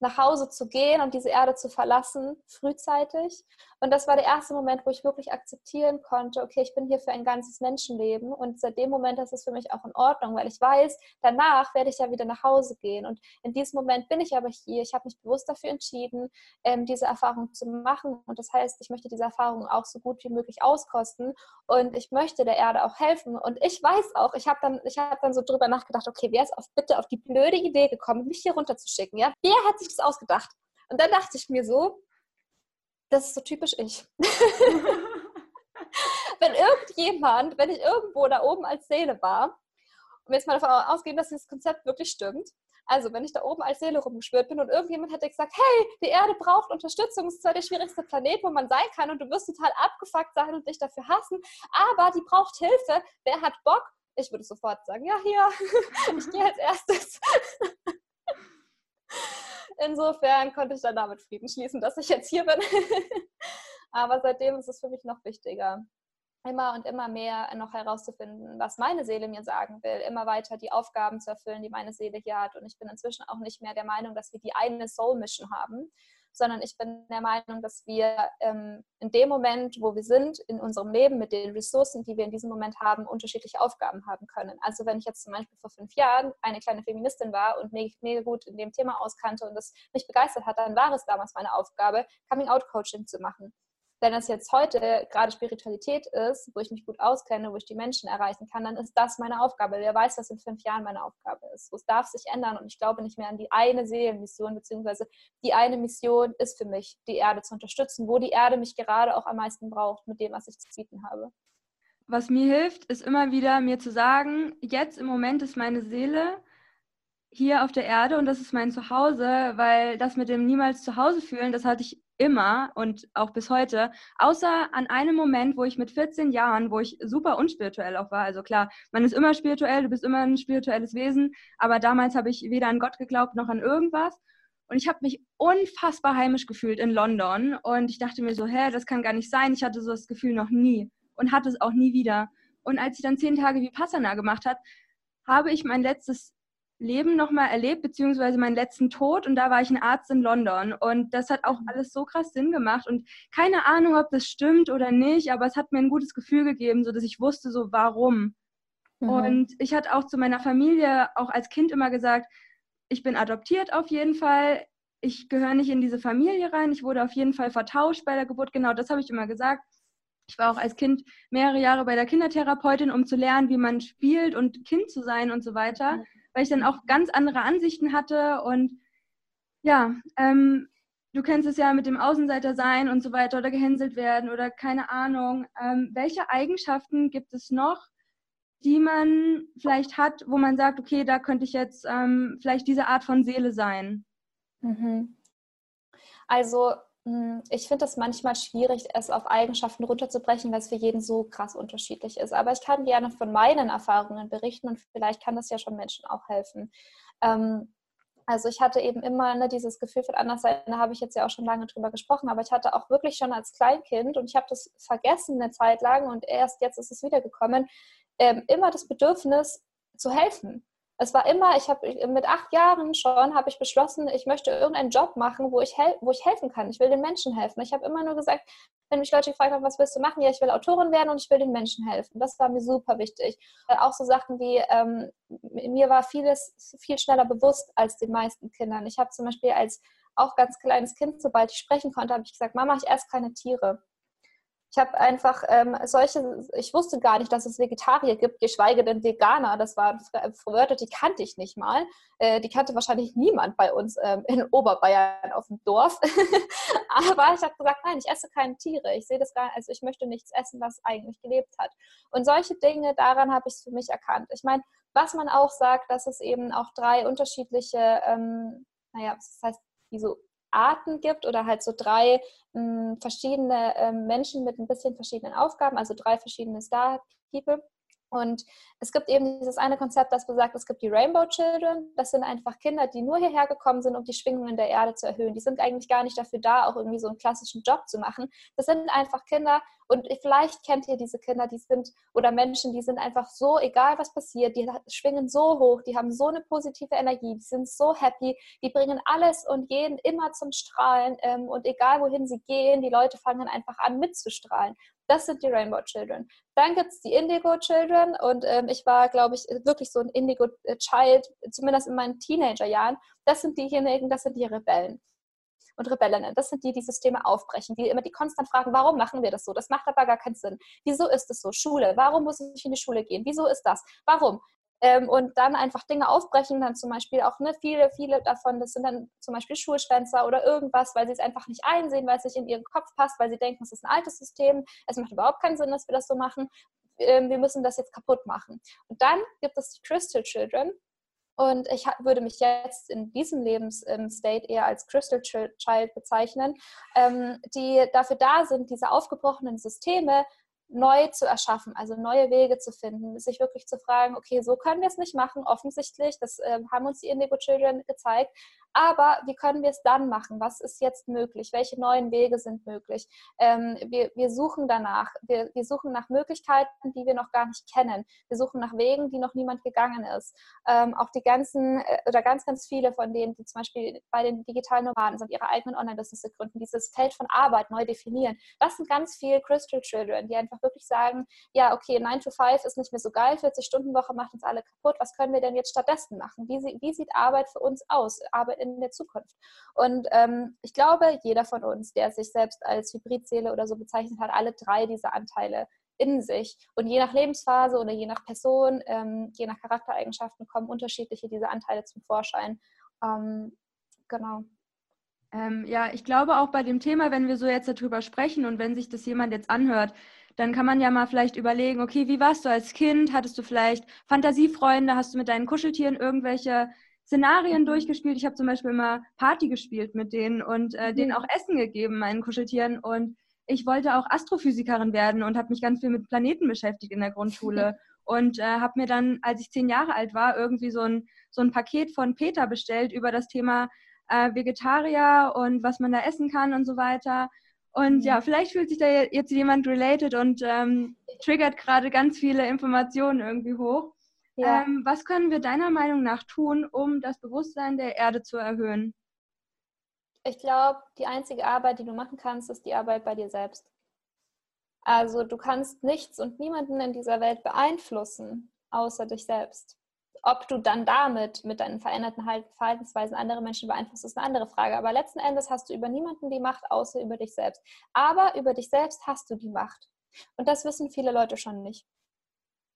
nach Hause zu gehen und diese Erde zu verlassen, frühzeitig. Und das war der erste Moment, wo ich wirklich akzeptieren konnte, okay, ich bin hier für ein ganzes Menschenleben. Und seit dem Moment ist es für mich auch in Ordnung, weil ich weiß, danach werde ich ja wieder nach Hause gehen. Und in diesem Moment bin ich aber hier. Ich habe mich bewusst dafür entschieden, ähm, diese Erfahrung zu machen. Und das heißt, ich möchte diese Erfahrung auch so gut wie möglich auskosten. Und ich möchte der Erde auch helfen. Und ich weiß auch, ich habe dann, hab dann so drüber nachgedacht, okay, wer ist auf, bitte auf die blöde Idee gekommen, mich hier runterzuschicken? Ja? Wer hat sich das ausgedacht? Und dann dachte ich mir so, das ist so typisch ich. (laughs) wenn irgendjemand, wenn ich irgendwo da oben als Seele war, und jetzt mal davon ausgehen, dass dieses Konzept wirklich stimmt, also wenn ich da oben als Seele rumgeschwört bin und irgendjemand hätte gesagt, hey, die Erde braucht Unterstützung, es ist zwar der schwierigste Planet, wo man sein kann und du wirst total abgefuckt sein und dich dafür hassen, aber die braucht Hilfe, wer hat Bock? Ich würde sofort sagen, ja, hier, (laughs) ich gehe als erstes. Insofern konnte ich dann damit Frieden schließen, dass ich jetzt hier bin. (laughs) Aber seitdem ist es für mich noch wichtiger, immer und immer mehr noch herauszufinden, was meine Seele mir sagen will, immer weiter die Aufgaben zu erfüllen, die meine Seele hier hat. Und ich bin inzwischen auch nicht mehr der Meinung, dass wir die eine Soul Mission haben, sondern ich bin der Meinung, dass wir ähm, in dem Moment, wo wir sind, in unserem Leben mit den Ressourcen, die wir in diesem Moment haben, unterschiedliche Aufgaben haben können. Also wenn ich jetzt zum Beispiel vor fünf Jahren eine kleine Feministin war und mich mega gut in dem Thema auskannte und das mich begeistert hat, dann war es damals meine Aufgabe, Coming-out-Coaching zu machen. Wenn es jetzt heute gerade Spiritualität ist, wo ich mich gut auskenne, wo ich die Menschen erreichen kann, dann ist das meine Aufgabe. Wer weiß, was in fünf Jahren meine Aufgabe ist. Es darf sich ändern und ich glaube nicht mehr an die eine Seelenmission, beziehungsweise die eine Mission ist für mich, die Erde zu unterstützen, wo die Erde mich gerade auch am meisten braucht, mit dem, was ich zu bieten habe.
Was mir hilft, ist immer wieder mir zu sagen, jetzt im Moment ist meine Seele hier auf der Erde und das ist mein Zuhause, weil das mit dem niemals zu Hause fühlen, das hatte ich immer und auch bis heute, außer an einem Moment, wo ich mit 14 Jahren, wo ich super unspirituell auch war. Also klar, man ist immer spirituell, du bist immer ein spirituelles Wesen, aber damals habe ich weder an Gott geglaubt noch an irgendwas. Und ich habe mich unfassbar heimisch gefühlt in London und ich dachte mir so, hä, das kann gar nicht sein. Ich hatte so das Gefühl noch nie und hatte es auch nie wieder. Und als ich dann zehn Tage wie Passana gemacht habe, habe ich mein letztes Leben nochmal erlebt, beziehungsweise meinen letzten Tod und da war ich ein Arzt in London und das hat auch mhm. alles so krass Sinn gemacht und keine Ahnung, ob das stimmt oder nicht, aber es hat mir ein gutes Gefühl gegeben, so dass ich wusste so warum. Mhm. Und ich hatte auch zu meiner Familie auch als Kind immer gesagt, ich bin adoptiert auf jeden Fall, ich gehöre nicht in diese Familie rein, ich wurde auf jeden Fall vertauscht bei der Geburt, genau das habe ich immer gesagt. Ich war auch als Kind mehrere Jahre bei der Kindertherapeutin, um zu lernen, wie man spielt und Kind zu sein und so weiter. Mhm weil ich dann auch ganz andere Ansichten hatte und ja, ähm, du kennst es ja mit dem Außenseiter sein und so weiter oder gehänselt werden oder keine Ahnung. Ähm, welche Eigenschaften gibt es noch, die man vielleicht hat, wo man sagt, okay, da könnte ich jetzt ähm, vielleicht diese Art von Seele sein?
Mhm. Also ich finde es manchmal schwierig, es auf Eigenschaften runterzubrechen, weil es für jeden so krass unterschiedlich ist. Aber ich kann gerne von meinen Erfahrungen berichten und vielleicht kann das ja schon Menschen auch helfen. Ähm, also ich hatte eben immer ne, dieses Gefühl von Anderssein, da habe ich jetzt ja auch schon lange drüber gesprochen, aber ich hatte auch wirklich schon als Kleinkind und ich habe das vergessen eine Zeit lang und erst jetzt ist es wiedergekommen, ähm, immer das Bedürfnis zu helfen es war immer, ich habe mit acht Jahren schon, habe ich beschlossen, ich möchte irgendeinen Job machen, wo ich, wo ich helfen kann. Ich will den Menschen helfen. Ich habe immer nur gesagt, wenn mich Leute gefragt haben, was willst du machen? Ja, ich will Autorin werden und ich will den Menschen helfen. Das war mir super wichtig. Äh, auch so Sachen wie, ähm, mir war vieles viel schneller bewusst als den meisten Kindern. Ich habe zum Beispiel als auch ganz kleines Kind, sobald ich sprechen konnte, habe ich gesagt, Mama, ich esse keine Tiere. Ich habe einfach ähm, solche, ich wusste gar nicht, dass es Vegetarier gibt, geschweige denn Veganer. Das waren Wörter, die kannte ich nicht mal. Äh, die kannte wahrscheinlich niemand bei uns ähm, in Oberbayern auf dem Dorf. (laughs) Aber ich habe gesagt, nein, ich esse keine Tiere. Ich sehe das gar nicht, also ich möchte nichts essen, was eigentlich gelebt hat. Und solche Dinge, daran habe ich es für mich erkannt. Ich meine, was man auch sagt, dass es eben auch drei unterschiedliche, ähm, naja, das heißt, wie so Arten gibt oder halt so drei mh, hm, verschiedene äh, Menschen mit ein bisschen verschiedenen Aufgaben, also drei verschiedene Star-People. Und es gibt eben dieses eine Konzept, das besagt, es gibt die Rainbow Children. Das sind einfach Kinder, die nur hierher gekommen sind, um die Schwingungen der Erde zu erhöhen. Die sind eigentlich gar nicht dafür da, auch irgendwie so einen klassischen Job zu machen. Das sind einfach Kinder und vielleicht kennt ihr diese Kinder, die sind oder Menschen, die sind einfach so, egal was passiert, die schwingen so hoch, die haben so eine positive Energie, die sind so happy, die bringen alles und jeden immer zum Strahlen ähm, und egal wohin sie gehen, die Leute fangen einfach an mitzustrahlen. Das sind die Rainbow Children. Dann gibt es die Indigo Children und ähm, ich war, glaube ich, wirklich so ein Indigo Child, zumindest in meinen Teenagerjahren. Das sind diejenigen, das sind die Rebellen und Rebellinnen. Das sind die, die Systeme aufbrechen, die immer die konstant fragen, warum machen wir das so? Das macht aber gar keinen Sinn. Wieso ist es so? Schule, warum muss ich in die Schule gehen? Wieso ist das? Warum? Ähm, und dann einfach Dinge aufbrechen, dann zum Beispiel auch ne, viele, viele davon, das sind dann zum Beispiel Schulschwänzer oder irgendwas, weil sie es einfach nicht einsehen, weil es nicht in ihren Kopf passt, weil sie denken, es ist ein altes System, es macht überhaupt keinen Sinn, dass wir das so machen, ähm, wir müssen das jetzt kaputt machen. Und dann gibt es die Crystal Children, und ich würde mich jetzt in diesem Lebensstate eher als Crystal Child bezeichnen, ähm, die dafür da sind, diese aufgebrochenen Systeme neu zu erschaffen, also neue Wege zu finden, sich wirklich zu fragen, okay, so können wir es nicht machen, offensichtlich, das äh, haben uns die Indigo Children gezeigt, aber wie können wir es dann machen? Was ist jetzt möglich? Welche neuen Wege sind möglich? Ähm, wir, wir suchen danach, wir, wir suchen nach Möglichkeiten, die wir noch gar nicht kennen. Wir suchen nach Wegen, die noch niemand gegangen ist. Ähm, auch die ganzen äh, oder ganz, ganz viele von denen, die zum Beispiel bei den digitalen Nomaden sind, ihre eigenen Online-Business gründen, dieses Feld von Arbeit neu definieren. Das sind ganz viele Crystal Children, die einfach wirklich sagen, ja, okay, 9 to 5 ist nicht mehr so geil, 40-Stunden-Woche macht uns alle kaputt, was können wir denn jetzt stattdessen machen? Wie, wie sieht Arbeit für uns aus? Arbeit in der Zukunft? Und ähm, ich glaube, jeder von uns, der sich selbst als Hybridseele oder so bezeichnet hat, alle drei dieser Anteile in sich. Und je nach Lebensphase oder je nach Person, ähm, je nach Charaktereigenschaften kommen unterschiedliche dieser Anteile zum Vorschein. Ähm, genau.
Ähm, ja, ich glaube auch bei dem Thema, wenn wir so jetzt darüber sprechen und wenn sich das jemand jetzt anhört, dann kann man ja mal vielleicht überlegen, okay, wie warst du als Kind? Hattest du vielleicht Fantasiefreunde? Hast du mit deinen Kuscheltieren irgendwelche Szenarien durchgespielt? Ich habe zum Beispiel immer Party gespielt mit denen und äh, mhm. denen auch Essen gegeben, meinen Kuscheltieren. Und ich wollte auch Astrophysikerin werden und habe mich ganz viel mit Planeten beschäftigt in der Grundschule. (laughs) und äh, habe mir dann, als ich zehn Jahre alt war, irgendwie so ein, so ein Paket von Peter bestellt über das Thema äh, Vegetarier und was man da essen kann und so weiter. Und mhm. ja, vielleicht fühlt sich da jetzt jemand related und ähm, triggert gerade ganz viele Informationen irgendwie hoch. Ja. Ähm, was können wir deiner Meinung nach tun, um das Bewusstsein der Erde zu erhöhen?
Ich glaube, die einzige Arbeit, die du machen kannst, ist die Arbeit bei dir selbst. Also du kannst nichts und niemanden in dieser Welt beeinflussen, außer dich selbst. Ob du dann damit mit deinen veränderten Verhaltensweisen andere Menschen beeinflusst, ist eine andere Frage. Aber letzten Endes hast du über niemanden die Macht, außer über dich selbst. Aber über dich selbst hast du die Macht. Und das wissen viele Leute schon nicht.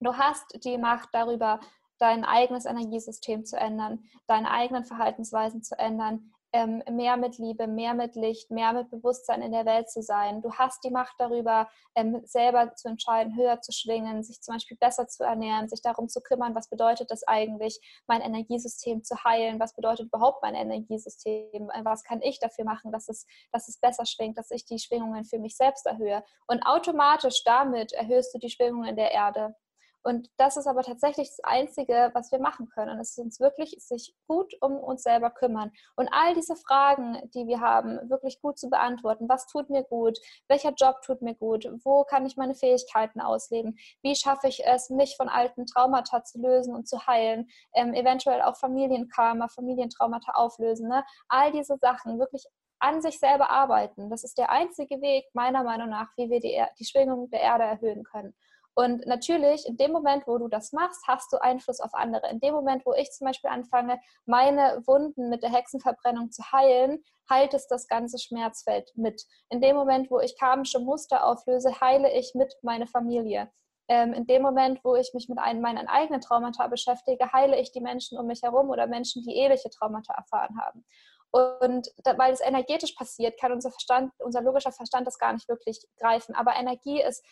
Du hast die Macht darüber, dein eigenes Energiesystem zu ändern, deine eigenen Verhaltensweisen zu ändern, ähm, mehr mit Liebe, mehr mit Licht, mehr mit Bewusstsein in der Welt zu sein. Du hast die Macht darüber, ähm, selber zu entscheiden, höher zu schwingen, sich zum Beispiel besser zu ernähren, sich darum zu kümmern, was bedeutet das eigentlich, mein Energiesystem zu heilen, was bedeutet überhaupt mein Energiesystem, äh, was kann ich dafür machen, dass es, dass es besser schwingt, dass ich die Schwingungen für mich selbst erhöhe. Und automatisch damit erhöhst du die Schwingungen der Erde. Und das ist aber tatsächlich das Einzige, was wir machen können. Es ist uns wirklich sich gut um uns selber kümmern und all diese Fragen, die wir haben, wirklich gut zu beantworten. Was tut mir gut? Welcher Job tut mir gut? Wo kann ich meine Fähigkeiten ausleben? Wie schaffe ich es, mich von alten Traumata zu lösen und zu heilen? Ähm, eventuell auch Familienkarma, Familientraumata auflösen. Ne? All diese Sachen wirklich an sich selber arbeiten. Das ist der einzige Weg, meiner Meinung nach, wie wir die, die Schwingung der Erde erhöhen können. Und natürlich, in dem Moment, wo du das machst, hast du Einfluss auf andere. In dem Moment, wo ich zum Beispiel anfange, meine Wunden mit der Hexenverbrennung zu heilen, heilt es das ganze Schmerzfeld mit. In dem Moment, wo ich karmische Muster auflöse, heile ich mit meine Familie. Ähm, in dem Moment, wo ich mich mit einem, meinen eigenen Traumata beschäftige, heile ich die Menschen um mich herum oder Menschen, die ähnliche Traumata erfahren haben. Und da, weil es energetisch passiert, kann unser Verstand, unser logischer Verstand das gar nicht wirklich greifen. Aber Energie ist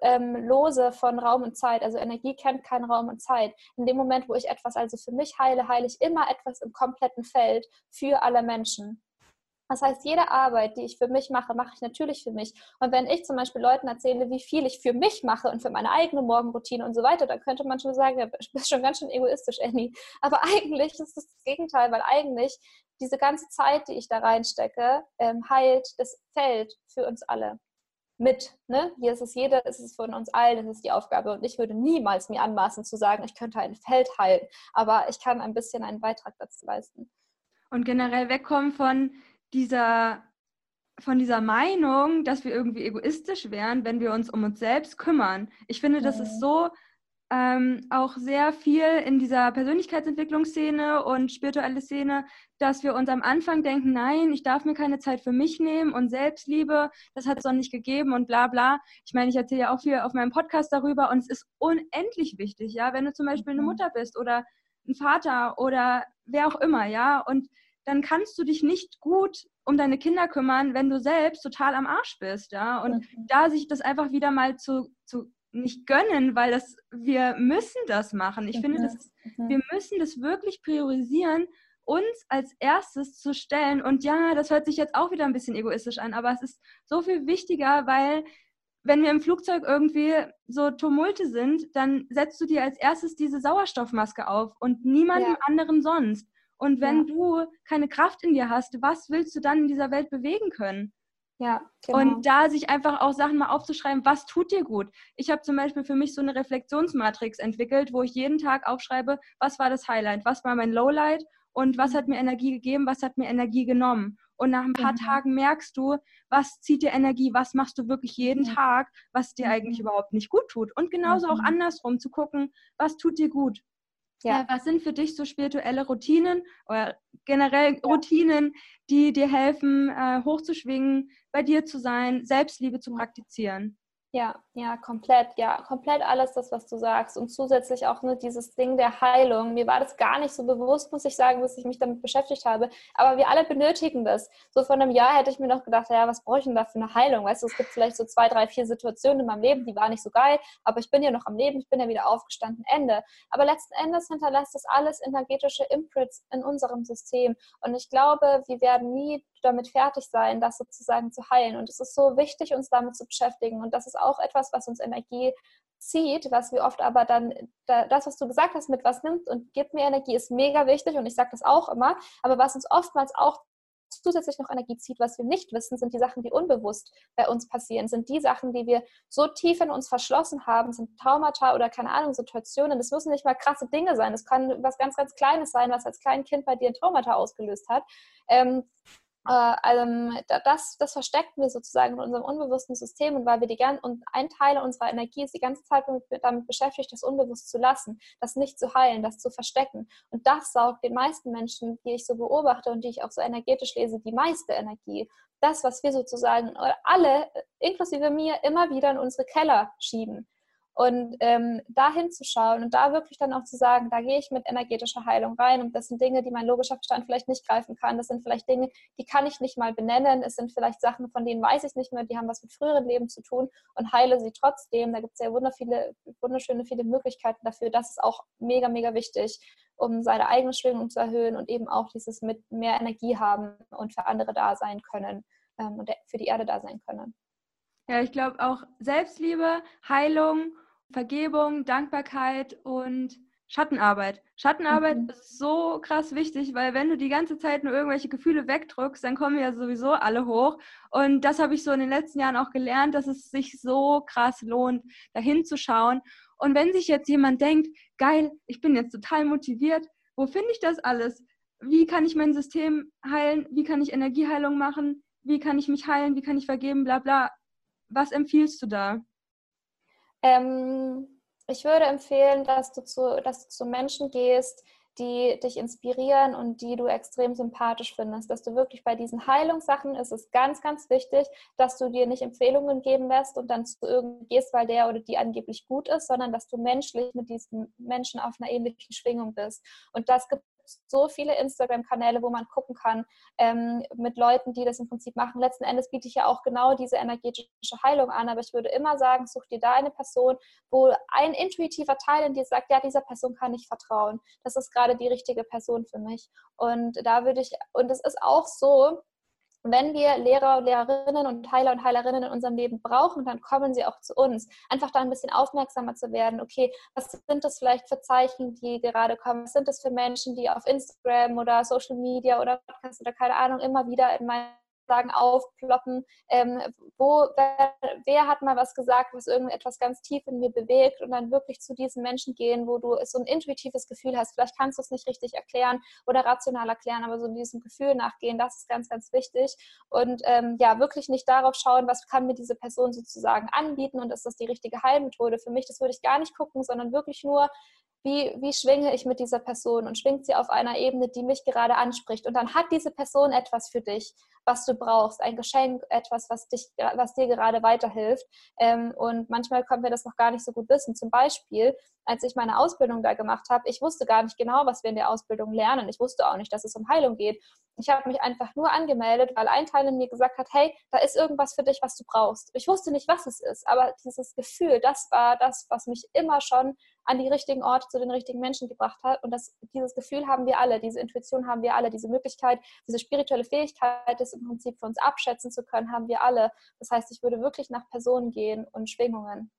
ähm, lose von Raum und Zeit. Also Energie kennt keinen Raum und Zeit. In dem Moment, wo ich etwas also für mich heile, heile ich immer etwas im kompletten Feld für alle Menschen. Das heißt, jede Arbeit, die ich für mich mache, mache ich natürlich für mich. Und wenn ich zum Beispiel Leuten erzähle, wie viel ich für mich mache und für meine eigene Morgenroutine und so weiter, dann könnte man schon sagen, du bist schon ganz schön egoistisch, Annie. Aber (laughs) eigentlich ist es das Gegenteil, weil eigentlich diese ganze Zeit, die ich da reinstecke, ähm, heilt das Feld für uns alle mit. Ne? Hier ist es jeder, es ist von uns allen, das ist die Aufgabe. Und ich würde niemals mir anmaßen zu sagen, ich könnte ein Feld heilen, aber ich kann ein bisschen einen Beitrag dazu leisten.
Und generell wegkommen von dieser, von dieser Meinung, dass wir irgendwie egoistisch wären, wenn wir uns um uns selbst kümmern. Ich finde, das ist so ähm, auch sehr viel in dieser Persönlichkeitsentwicklungsszene und spirituelle Szene, dass wir uns am Anfang denken, nein, ich darf mir keine Zeit für mich nehmen und Selbstliebe, das hat es doch nicht gegeben und bla bla. Ich meine, ich erzähle ja auch viel auf meinem Podcast darüber und es ist unendlich wichtig, ja, wenn du zum Beispiel eine mhm. Mutter bist oder ein Vater oder wer auch immer, ja, und dann kannst du dich nicht gut um deine Kinder kümmern, wenn du selbst total am Arsch bist, ja. Und mhm. da sich das einfach wieder mal zu, zu nicht gönnen, weil das, wir müssen das machen. Ich mhm. finde, das, mhm. wir müssen das wirklich priorisieren, uns als erstes zu stellen. Und ja, das hört sich jetzt auch wieder ein bisschen egoistisch an, aber es ist so viel wichtiger, weil wenn wir im Flugzeug irgendwie so Tumulte sind, dann setzt du dir als erstes diese Sauerstoffmaske auf und niemandem ja. anderen sonst. Und wenn ja. du keine Kraft in dir hast, was willst du dann in dieser Welt bewegen können? Ja, genau. Und da sich einfach auch Sachen mal aufzuschreiben, was tut dir gut? Ich habe zum Beispiel für mich so eine Reflexionsmatrix entwickelt, wo ich jeden Tag aufschreibe, was war das Highlight, was war mein Lowlight und was hat mir Energie gegeben, was hat mir Energie genommen. Und nach ein paar mhm. Tagen merkst du, was zieht dir Energie, was machst du wirklich jeden mhm. Tag, was dir eigentlich mhm. überhaupt nicht gut tut. Und genauso auch mhm. andersrum zu gucken, was tut dir gut. Ja. was sind für dich so spirituelle Routinen oder generell ja. Routinen, die dir helfen, äh, hochzuschwingen, bei dir zu sein, Selbstliebe zu praktizieren?
Ja, ja, komplett, ja, komplett alles das, was du sagst. Und zusätzlich auch ne, dieses Ding der Heilung. Mir war das gar nicht so bewusst, muss ich sagen, bis ich mich damit beschäftigt habe. Aber wir alle benötigen das. So vor einem Jahr hätte ich mir noch gedacht, ja, was brauche ich denn da für eine Heilung? Weißt du, es gibt vielleicht so zwei, drei, vier Situationen in meinem Leben, die waren nicht so geil, aber ich bin ja noch am Leben, ich bin ja wieder aufgestanden, Ende. Aber letzten Endes hinterlässt das alles energetische Imprints in unserem System. Und ich glaube, wir werden nie damit fertig sein, das sozusagen zu heilen. Und es ist so wichtig, uns damit zu beschäftigen. Und das ist auch etwas, was uns Energie zieht, was wir oft aber dann, das, was du gesagt hast, mit was nimmt und gibt mir Energie, ist mega wichtig und ich sage das auch immer. Aber was uns oftmals auch zusätzlich noch Energie zieht, was wir nicht wissen, sind die Sachen, die unbewusst bei uns passieren, sind die Sachen, die wir so tief in uns verschlossen haben, sind Traumata oder keine Ahnung, Situationen. Das müssen nicht mal krasse Dinge sein. Das kann was ganz, ganz Kleines sein, was als kleines Kind bei dir ein Traumata ausgelöst hat. Ähm, das, das verstecken wir sozusagen in unserem unbewussten System und weil wir die gan und ein Teil unserer Energie ist die ganze Zeit damit beschäftigt, das unbewusst zu lassen, das nicht zu heilen, das zu verstecken. Und das saugt den meisten Menschen, die ich so beobachte und die ich auch so energetisch lese, die meiste Energie. Das, was wir sozusagen alle, inklusive mir, immer wieder in unsere Keller schieben. Und ähm, da hinzuschauen und da wirklich dann auch zu sagen, da gehe ich mit energetischer Heilung rein und das sind Dinge, die mein logischer Verstand vielleicht nicht greifen kann. Das sind vielleicht Dinge, die kann ich nicht mal benennen. Es sind vielleicht Sachen, von denen weiß ich nicht mehr, die haben was mit früheren Leben zu tun und heile sie trotzdem. Da gibt es ja wunderschöne, wunderschöne viele Möglichkeiten dafür. Das ist auch mega, mega wichtig, um seine eigene Schwingung zu erhöhen und eben auch dieses mit mehr Energie haben und für andere da sein können ähm, und für die Erde da sein können.
Ja, ich glaube auch Selbstliebe, Heilung Vergebung, Dankbarkeit und Schattenarbeit. Schattenarbeit mhm. ist so krass wichtig, weil wenn du die ganze Zeit nur irgendwelche Gefühle wegdrückst, dann kommen ja sowieso alle hoch. Und das habe ich so in den letzten Jahren auch gelernt, dass es sich so krass lohnt, dahin zu schauen. Und wenn sich jetzt jemand denkt, geil, ich bin jetzt total motiviert, wo finde ich das alles? Wie kann ich mein System heilen? Wie kann ich Energieheilung machen? Wie kann ich mich heilen? Wie kann ich vergeben? Bla bla. Was empfiehlst du da?
Ähm, ich würde empfehlen, dass du, zu, dass du zu Menschen gehst, die dich inspirieren und die du extrem sympathisch findest. Dass du wirklich bei diesen Heilungssachen ist es ganz, ganz wichtig, dass du dir nicht Empfehlungen geben lässt und dann zu irgendjemandem gehst, weil der oder die angeblich gut ist, sondern dass du menschlich mit diesen Menschen auf einer ähnlichen Schwingung bist. Und das gibt so viele Instagram-Kanäle, wo man gucken kann ähm, mit Leuten, die das im Prinzip machen. Letzten Endes biete ich ja auch genau diese energetische Heilung an, aber ich würde immer sagen, such dir da eine Person, wo ein intuitiver Teil in dir sagt, ja, dieser Person kann ich vertrauen. Das ist gerade die richtige Person für mich. Und da würde ich, und es ist auch so, wenn wir Lehrer, Lehrerinnen und Heiler und Heilerinnen in unserem Leben brauchen, dann kommen sie auch zu uns. Einfach da ein bisschen aufmerksamer zu werden. Okay, was sind das vielleicht für Zeichen, die gerade kommen? Was sind das für Menschen, die auf Instagram oder Social Media oder Podcast oder keine Ahnung immer wieder in meinem sagen, aufploppen, ähm, wo, wer, wer, hat mal was gesagt, was irgendetwas ganz tief in mir bewegt und dann wirklich zu diesen Menschen gehen, wo du so ein intuitives Gefühl hast. Vielleicht kannst du es nicht richtig erklären oder rational erklären, aber so diesem Gefühl nachgehen, das ist ganz, ganz wichtig. Und ähm, ja, wirklich nicht darauf schauen, was kann mir diese Person sozusagen anbieten und ist das die richtige Heilmethode für mich. Das würde ich gar nicht gucken, sondern wirklich nur, wie, wie schwinge ich mit dieser Person und schwingt sie auf einer Ebene, die mich gerade anspricht. Und dann hat diese Person etwas für dich, was du brauchst, ein Geschenk, etwas, was, dich, was dir gerade weiterhilft. Ähm, und manchmal können wir das noch gar nicht so gut wissen. Zum Beispiel, als ich meine Ausbildung da gemacht habe, ich wusste gar nicht genau, was wir in der Ausbildung lernen. Ich wusste auch nicht, dass es um Heilung geht. Ich habe mich einfach nur angemeldet, weil ein Teil in mir gesagt hat, hey, da ist irgendwas für dich, was du brauchst. Ich wusste nicht, was es ist, aber dieses Gefühl, das war das, was mich immer schon an die richtigen Orte zu den richtigen Menschen gebracht hat. Und das, dieses Gefühl haben wir alle, diese Intuition haben wir alle, diese Möglichkeit, diese spirituelle Fähigkeit, das im Prinzip für uns abschätzen zu können, haben wir alle. Das heißt, ich würde wirklich nach Personen gehen und Schwingungen.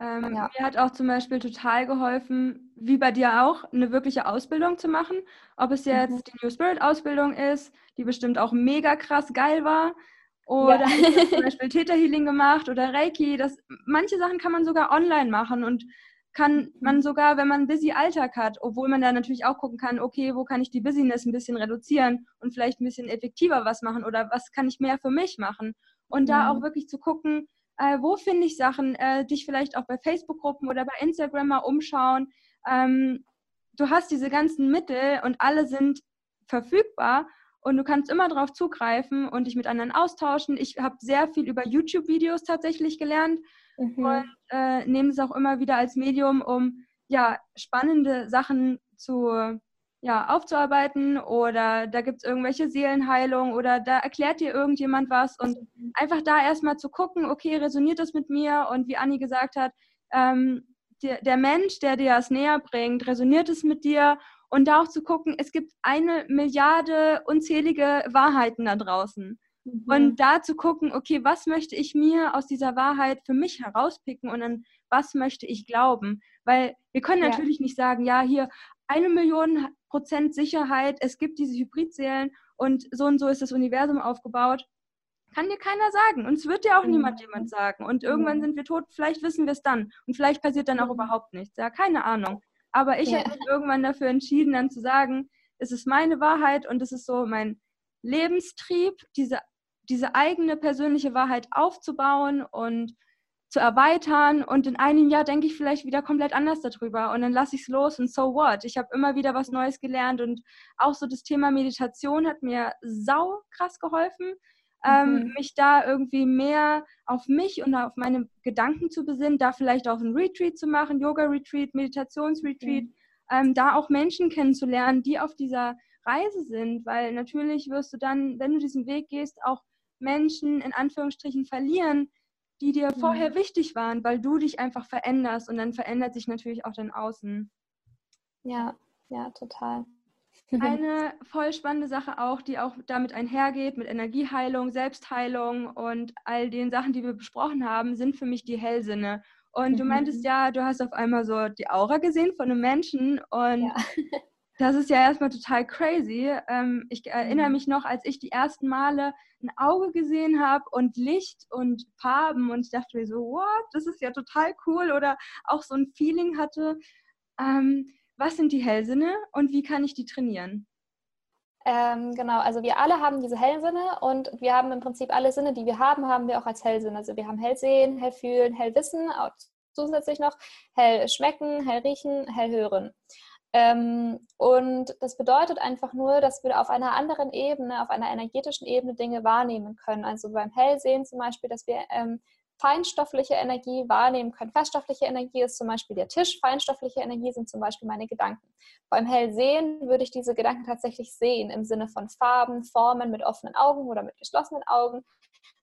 Ähm, ja. Mir hat auch zum Beispiel total geholfen, wie bei dir auch, eine wirkliche Ausbildung zu machen. Ob es jetzt mhm. die New Spirit Ausbildung ist, die bestimmt auch mega krass geil war. Oder ja. zum (laughs) Beispiel Theta Healing gemacht oder Reiki. Das, manche Sachen kann man sogar online machen und kann man mhm. sogar, wenn man einen busy Alltag hat, obwohl man da natürlich auch gucken kann, okay, wo kann ich die Business ein bisschen reduzieren und vielleicht ein bisschen effektiver was machen oder was kann ich mehr für mich machen. Und da auch mhm. wirklich zu gucken, äh, wo finde ich Sachen, äh, dich vielleicht auch bei Facebook-Gruppen oder bei Instagram mal umschauen. Ähm, du hast diese ganzen Mittel und alle sind verfügbar und du kannst immer darauf zugreifen und dich mit anderen austauschen. Ich habe sehr viel über YouTube-Videos tatsächlich gelernt mhm. und äh, nehme es auch immer wieder als Medium, um ja spannende Sachen zu ja, aufzuarbeiten oder da gibt es irgendwelche Seelenheilung oder da erklärt dir irgendjemand was und einfach da erstmal zu gucken, okay, resoniert das mit mir und wie Anni gesagt hat, ähm, der, der Mensch, der dir das näher bringt, resoniert es mit dir und da auch zu gucken, es gibt eine Milliarde unzählige Wahrheiten da draußen. Mhm. Und da zu gucken, okay, was möchte ich mir aus dieser Wahrheit für mich herauspicken und an was möchte ich glauben? Weil wir können ja. natürlich nicht sagen, ja, hier eine Million Prozent Sicherheit, es gibt diese Hybridseelen und so und so ist das Universum aufgebaut. Kann dir keiner sagen. Und es wird dir auch mhm. niemand jemand sagen. Und irgendwann mhm. sind wir tot, vielleicht wissen wir es dann. Und vielleicht passiert dann auch mhm. überhaupt nichts. Ja, keine Ahnung. Aber ich ja. habe mich irgendwann dafür entschieden, dann zu sagen, es ist meine Wahrheit und es ist so mein Lebenstrieb, diese, diese eigene persönliche Wahrheit aufzubauen und zu erweitern und in einem Jahr denke ich vielleicht wieder komplett anders darüber und dann lasse ich es los und so what. Ich habe immer wieder was Neues gelernt und auch so das Thema Meditation hat mir sau krass geholfen, ähm, mhm. mich da irgendwie mehr auf mich und auf meine Gedanken zu besinnen, da vielleicht auch ein Retreat zu machen, Yoga-Retreat, Meditationsretreat, mhm. ähm, da auch Menschen kennenzulernen, die auf dieser Reise sind, weil natürlich wirst du dann, wenn du diesen Weg gehst, auch Menschen in Anführungsstrichen verlieren, die dir vorher wichtig waren, weil du dich einfach veränderst und dann verändert sich natürlich auch dein Außen.
Ja, ja, total.
Eine (laughs) voll spannende Sache auch, die auch damit einhergeht, mit Energieheilung, Selbstheilung und all den Sachen, die wir besprochen haben, sind für mich die Hellsinne. Und mhm. du meintest ja, du hast auf einmal so die Aura gesehen von einem Menschen und ja. (laughs) Das ist ja erstmal total crazy. Ähm, ich erinnere mhm. mich noch, als ich die ersten Male ein Auge gesehen habe und Licht und Farben und ich dachte mir so, what, das ist ja total cool oder auch so ein Feeling hatte. Ähm, was sind die Hellsinne und wie kann ich die trainieren?
Ähm, genau, also wir alle haben diese Hellsinne und wir haben im Prinzip alle Sinne, die wir haben, haben wir auch als Hellsinn. Also wir haben Hellsehen, Hellfühlen, Hellwissen, zusätzlich noch hell schmecken, hell riechen, hell hören. Ähm, und das bedeutet einfach nur, dass wir auf einer anderen Ebene, auf einer energetischen Ebene Dinge wahrnehmen können. Also beim Hellsehen zum Beispiel, dass wir ähm, feinstoffliche Energie wahrnehmen können. Feststoffliche Energie ist zum Beispiel der Tisch, feinstoffliche Energie sind zum Beispiel meine Gedanken. Beim Hellsehen würde ich diese Gedanken tatsächlich sehen im Sinne von Farben, Formen mit offenen Augen oder mit geschlossenen Augen.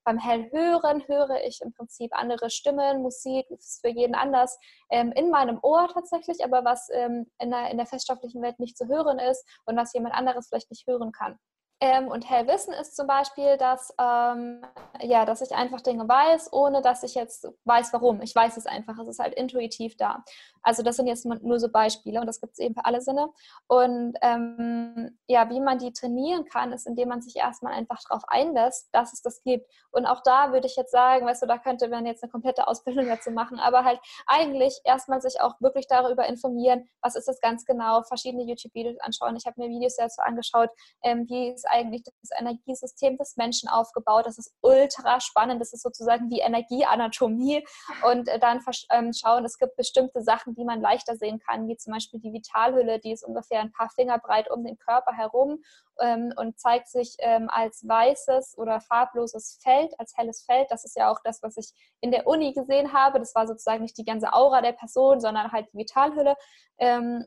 Beim Hellhören höre ich im Prinzip andere Stimmen, Musik, ist für jeden anders, ähm, in meinem Ohr tatsächlich, aber was ähm, in, der, in der feststofflichen Welt nicht zu hören ist und was jemand anderes vielleicht nicht hören kann. Ähm, und Hellwissen ist zum Beispiel, dass, ähm, ja, dass ich einfach Dinge weiß, ohne dass ich jetzt weiß, warum. Ich weiß es einfach. Es ist halt intuitiv da. Also das sind jetzt nur so Beispiele und das gibt es eben für alle Sinne. Und ähm, ja, wie man die trainieren kann, ist, indem man sich erstmal einfach darauf einlässt, dass es das gibt. Und auch da würde ich jetzt sagen, weißt du, da könnte man jetzt eine komplette Ausbildung dazu machen, aber halt eigentlich erstmal sich auch wirklich darüber informieren, was ist das ganz genau, verschiedene YouTube-Videos anschauen. Ich habe mir Videos dazu angeschaut, ähm, wie eigentlich das Energiesystem des Menschen aufgebaut. Das ist ultra spannend. Das ist sozusagen die Energieanatomie. Und äh, dann ähm, schauen, es gibt bestimmte Sachen, die man leichter sehen kann, wie zum Beispiel die Vitalhülle, die ist ungefähr ein paar Finger breit um den Körper herum ähm, und zeigt sich ähm, als weißes oder farbloses Feld, als helles Feld. Das ist ja auch das, was ich in der Uni gesehen habe. Das war sozusagen nicht die ganze Aura der Person, sondern halt die Vitalhülle.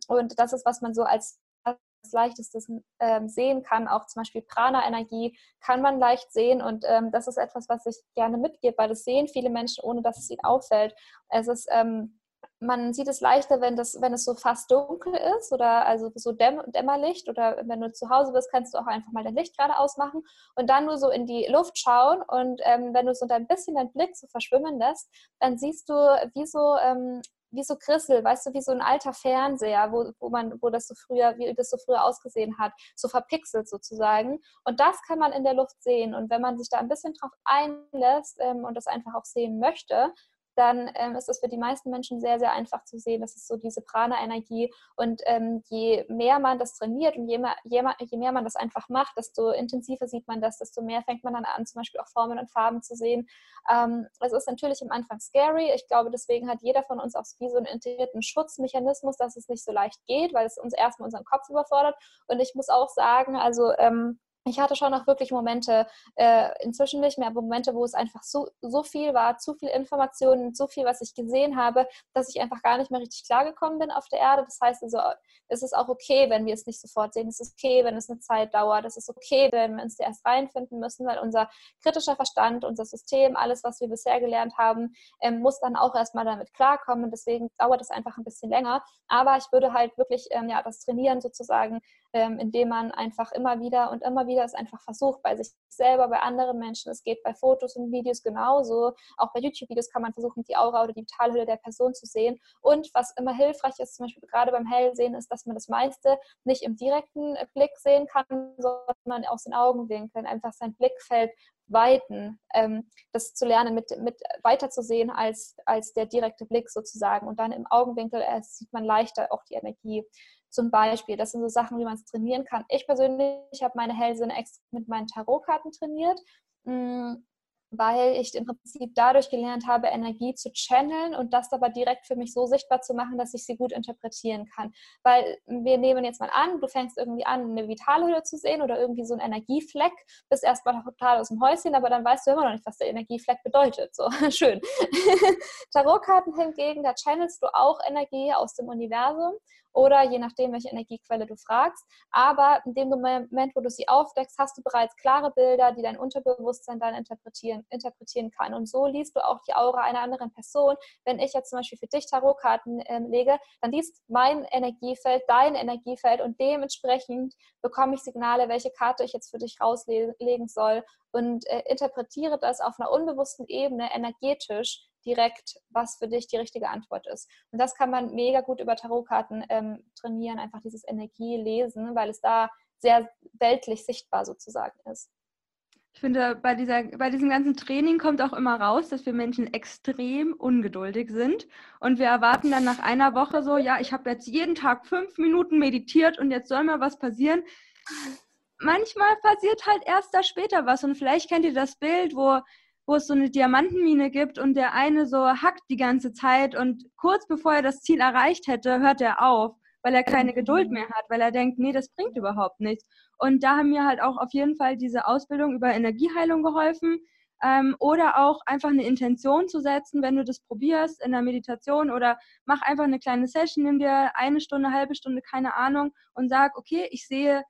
Und das ist, was man so als leichtestes ähm, sehen kann. Auch zum Beispiel Prana-Energie kann man leicht sehen und ähm, das ist etwas, was ich gerne mitgebe, weil das sehen viele Menschen, ohne dass es ihnen auffällt. Es ist ähm, man sieht es leichter, wenn, das, wenn es so fast dunkel ist oder also so Dämm Dämmerlicht oder wenn du zu Hause bist, kannst du auch einfach mal dein Licht gerade ausmachen und dann nur so in die Luft schauen und ähm, wenn du so ein bisschen deinen Blick so verschwimmen lässt, dann siehst du wie so ähm, wie so Krissel, weißt du, wie so ein alter Fernseher, wo, wo man, wo das so früher, wie das so früher ausgesehen hat, so verpixelt sozusagen. Und das kann man in der Luft sehen. Und wenn man sich da ein bisschen drauf einlässt ähm, und das einfach auch sehen möchte, dann ähm, ist es für die meisten Menschen sehr, sehr einfach zu sehen. Das ist so diese Prana-Energie. Und ähm, je mehr man das trainiert und je mehr, je, mehr, je mehr man das einfach macht, desto intensiver sieht man das, desto mehr fängt man dann an, zum Beispiel auch Formen und Farben zu sehen. Ähm, es ist natürlich am Anfang scary. Ich glaube, deswegen hat jeder von uns auch wie so einen integrierten Schutzmechanismus, dass es nicht so leicht geht, weil es uns erstmal unseren Kopf überfordert. Und ich muss auch sagen, also ähm, ich hatte schon auch wirklich Momente, äh, inzwischen nicht mehr, aber Momente, wo es einfach so, so viel war, zu viel Informationen, so viel, was ich gesehen habe, dass ich einfach gar nicht mehr richtig klargekommen bin auf der Erde. Das heißt also, es ist auch okay, wenn wir es nicht sofort sehen. Es ist okay, wenn es eine Zeit dauert. Es ist okay, wenn wir uns erst reinfinden müssen, weil unser kritischer Verstand, unser System, alles, was wir bisher gelernt haben, ähm, muss dann auch erstmal damit klarkommen. Deswegen dauert es einfach ein bisschen länger. Aber ich würde halt wirklich ähm, ja, das trainieren sozusagen, ähm, indem man einfach immer wieder und immer wieder es einfach versucht, bei sich selber, bei anderen Menschen. Es geht bei Fotos und Videos genauso. Auch bei YouTube-Videos kann man versuchen, die Aura oder die Vitalhülle der Person zu sehen. Und was immer hilfreich ist, zum Beispiel gerade beim Hellsehen, ist, dass man das meiste nicht im direkten Blick sehen kann, sondern aus den Augenwinkeln einfach sein Blickfeld weiten, ähm, das zu lernen, mit, mit weiterzusehen als, als der direkte Blick sozusagen. Und dann im Augenwinkel äh, sieht man leichter auch die Energie zum Beispiel. Das sind so Sachen, wie man es trainieren kann. Ich persönlich habe meine Hellsinne extra mit meinen Tarotkarten trainiert. Mm, weil ich im Prinzip dadurch gelernt habe, Energie zu channeln und das aber direkt für mich so sichtbar zu machen, dass ich sie gut interpretieren kann. Weil wir nehmen jetzt mal an, du fängst irgendwie an, eine Vitalhülle zu sehen oder irgendwie so einen Energiefleck, bist erstmal total aus dem Häuschen, aber dann weißt du immer noch nicht, was der Energiefleck bedeutet. So, (laughs) schön. (laughs) Tarotkarten hingegen, da channelst du auch Energie aus dem Universum oder je nachdem, welche Energiequelle du fragst. Aber in dem Moment, wo du sie aufdeckst, hast du bereits klare Bilder, die dein Unterbewusstsein dann interpretieren, interpretieren kann. Und so liest du auch die Aura einer anderen Person. Wenn ich jetzt zum Beispiel für dich Tarotkarten äh, lege, dann liest mein Energiefeld dein Energiefeld und dementsprechend bekomme ich Signale, welche Karte ich jetzt für dich rauslegen soll und äh, interpretiere das auf einer unbewussten Ebene energetisch direkt, was für dich die richtige Antwort ist. Und das kann man mega gut über Tarotkarten ähm, trainieren, einfach dieses Energielesen, weil es da sehr weltlich sichtbar sozusagen ist.
Ich finde, bei, dieser, bei diesem ganzen Training kommt auch immer raus, dass wir Menschen extrem ungeduldig sind. Und wir erwarten dann nach einer Woche so, ja, ich habe jetzt jeden Tag fünf Minuten meditiert und jetzt soll mal was passieren. Manchmal passiert halt erst da später was. Und vielleicht kennt ihr das Bild, wo wo es so eine Diamantenmine gibt und der eine so hackt die ganze Zeit und kurz bevor er das Ziel erreicht hätte, hört er auf, weil er keine Geduld mehr hat, weil er denkt, nee, das bringt überhaupt nichts. Und da haben mir halt auch auf jeden Fall diese Ausbildung über Energieheilung geholfen. Ähm, oder auch einfach eine Intention zu setzen, wenn du das probierst in der Meditation oder mach einfach eine kleine Session, nimm dir eine Stunde, halbe Stunde, keine Ahnung und sag, okay, ich sehe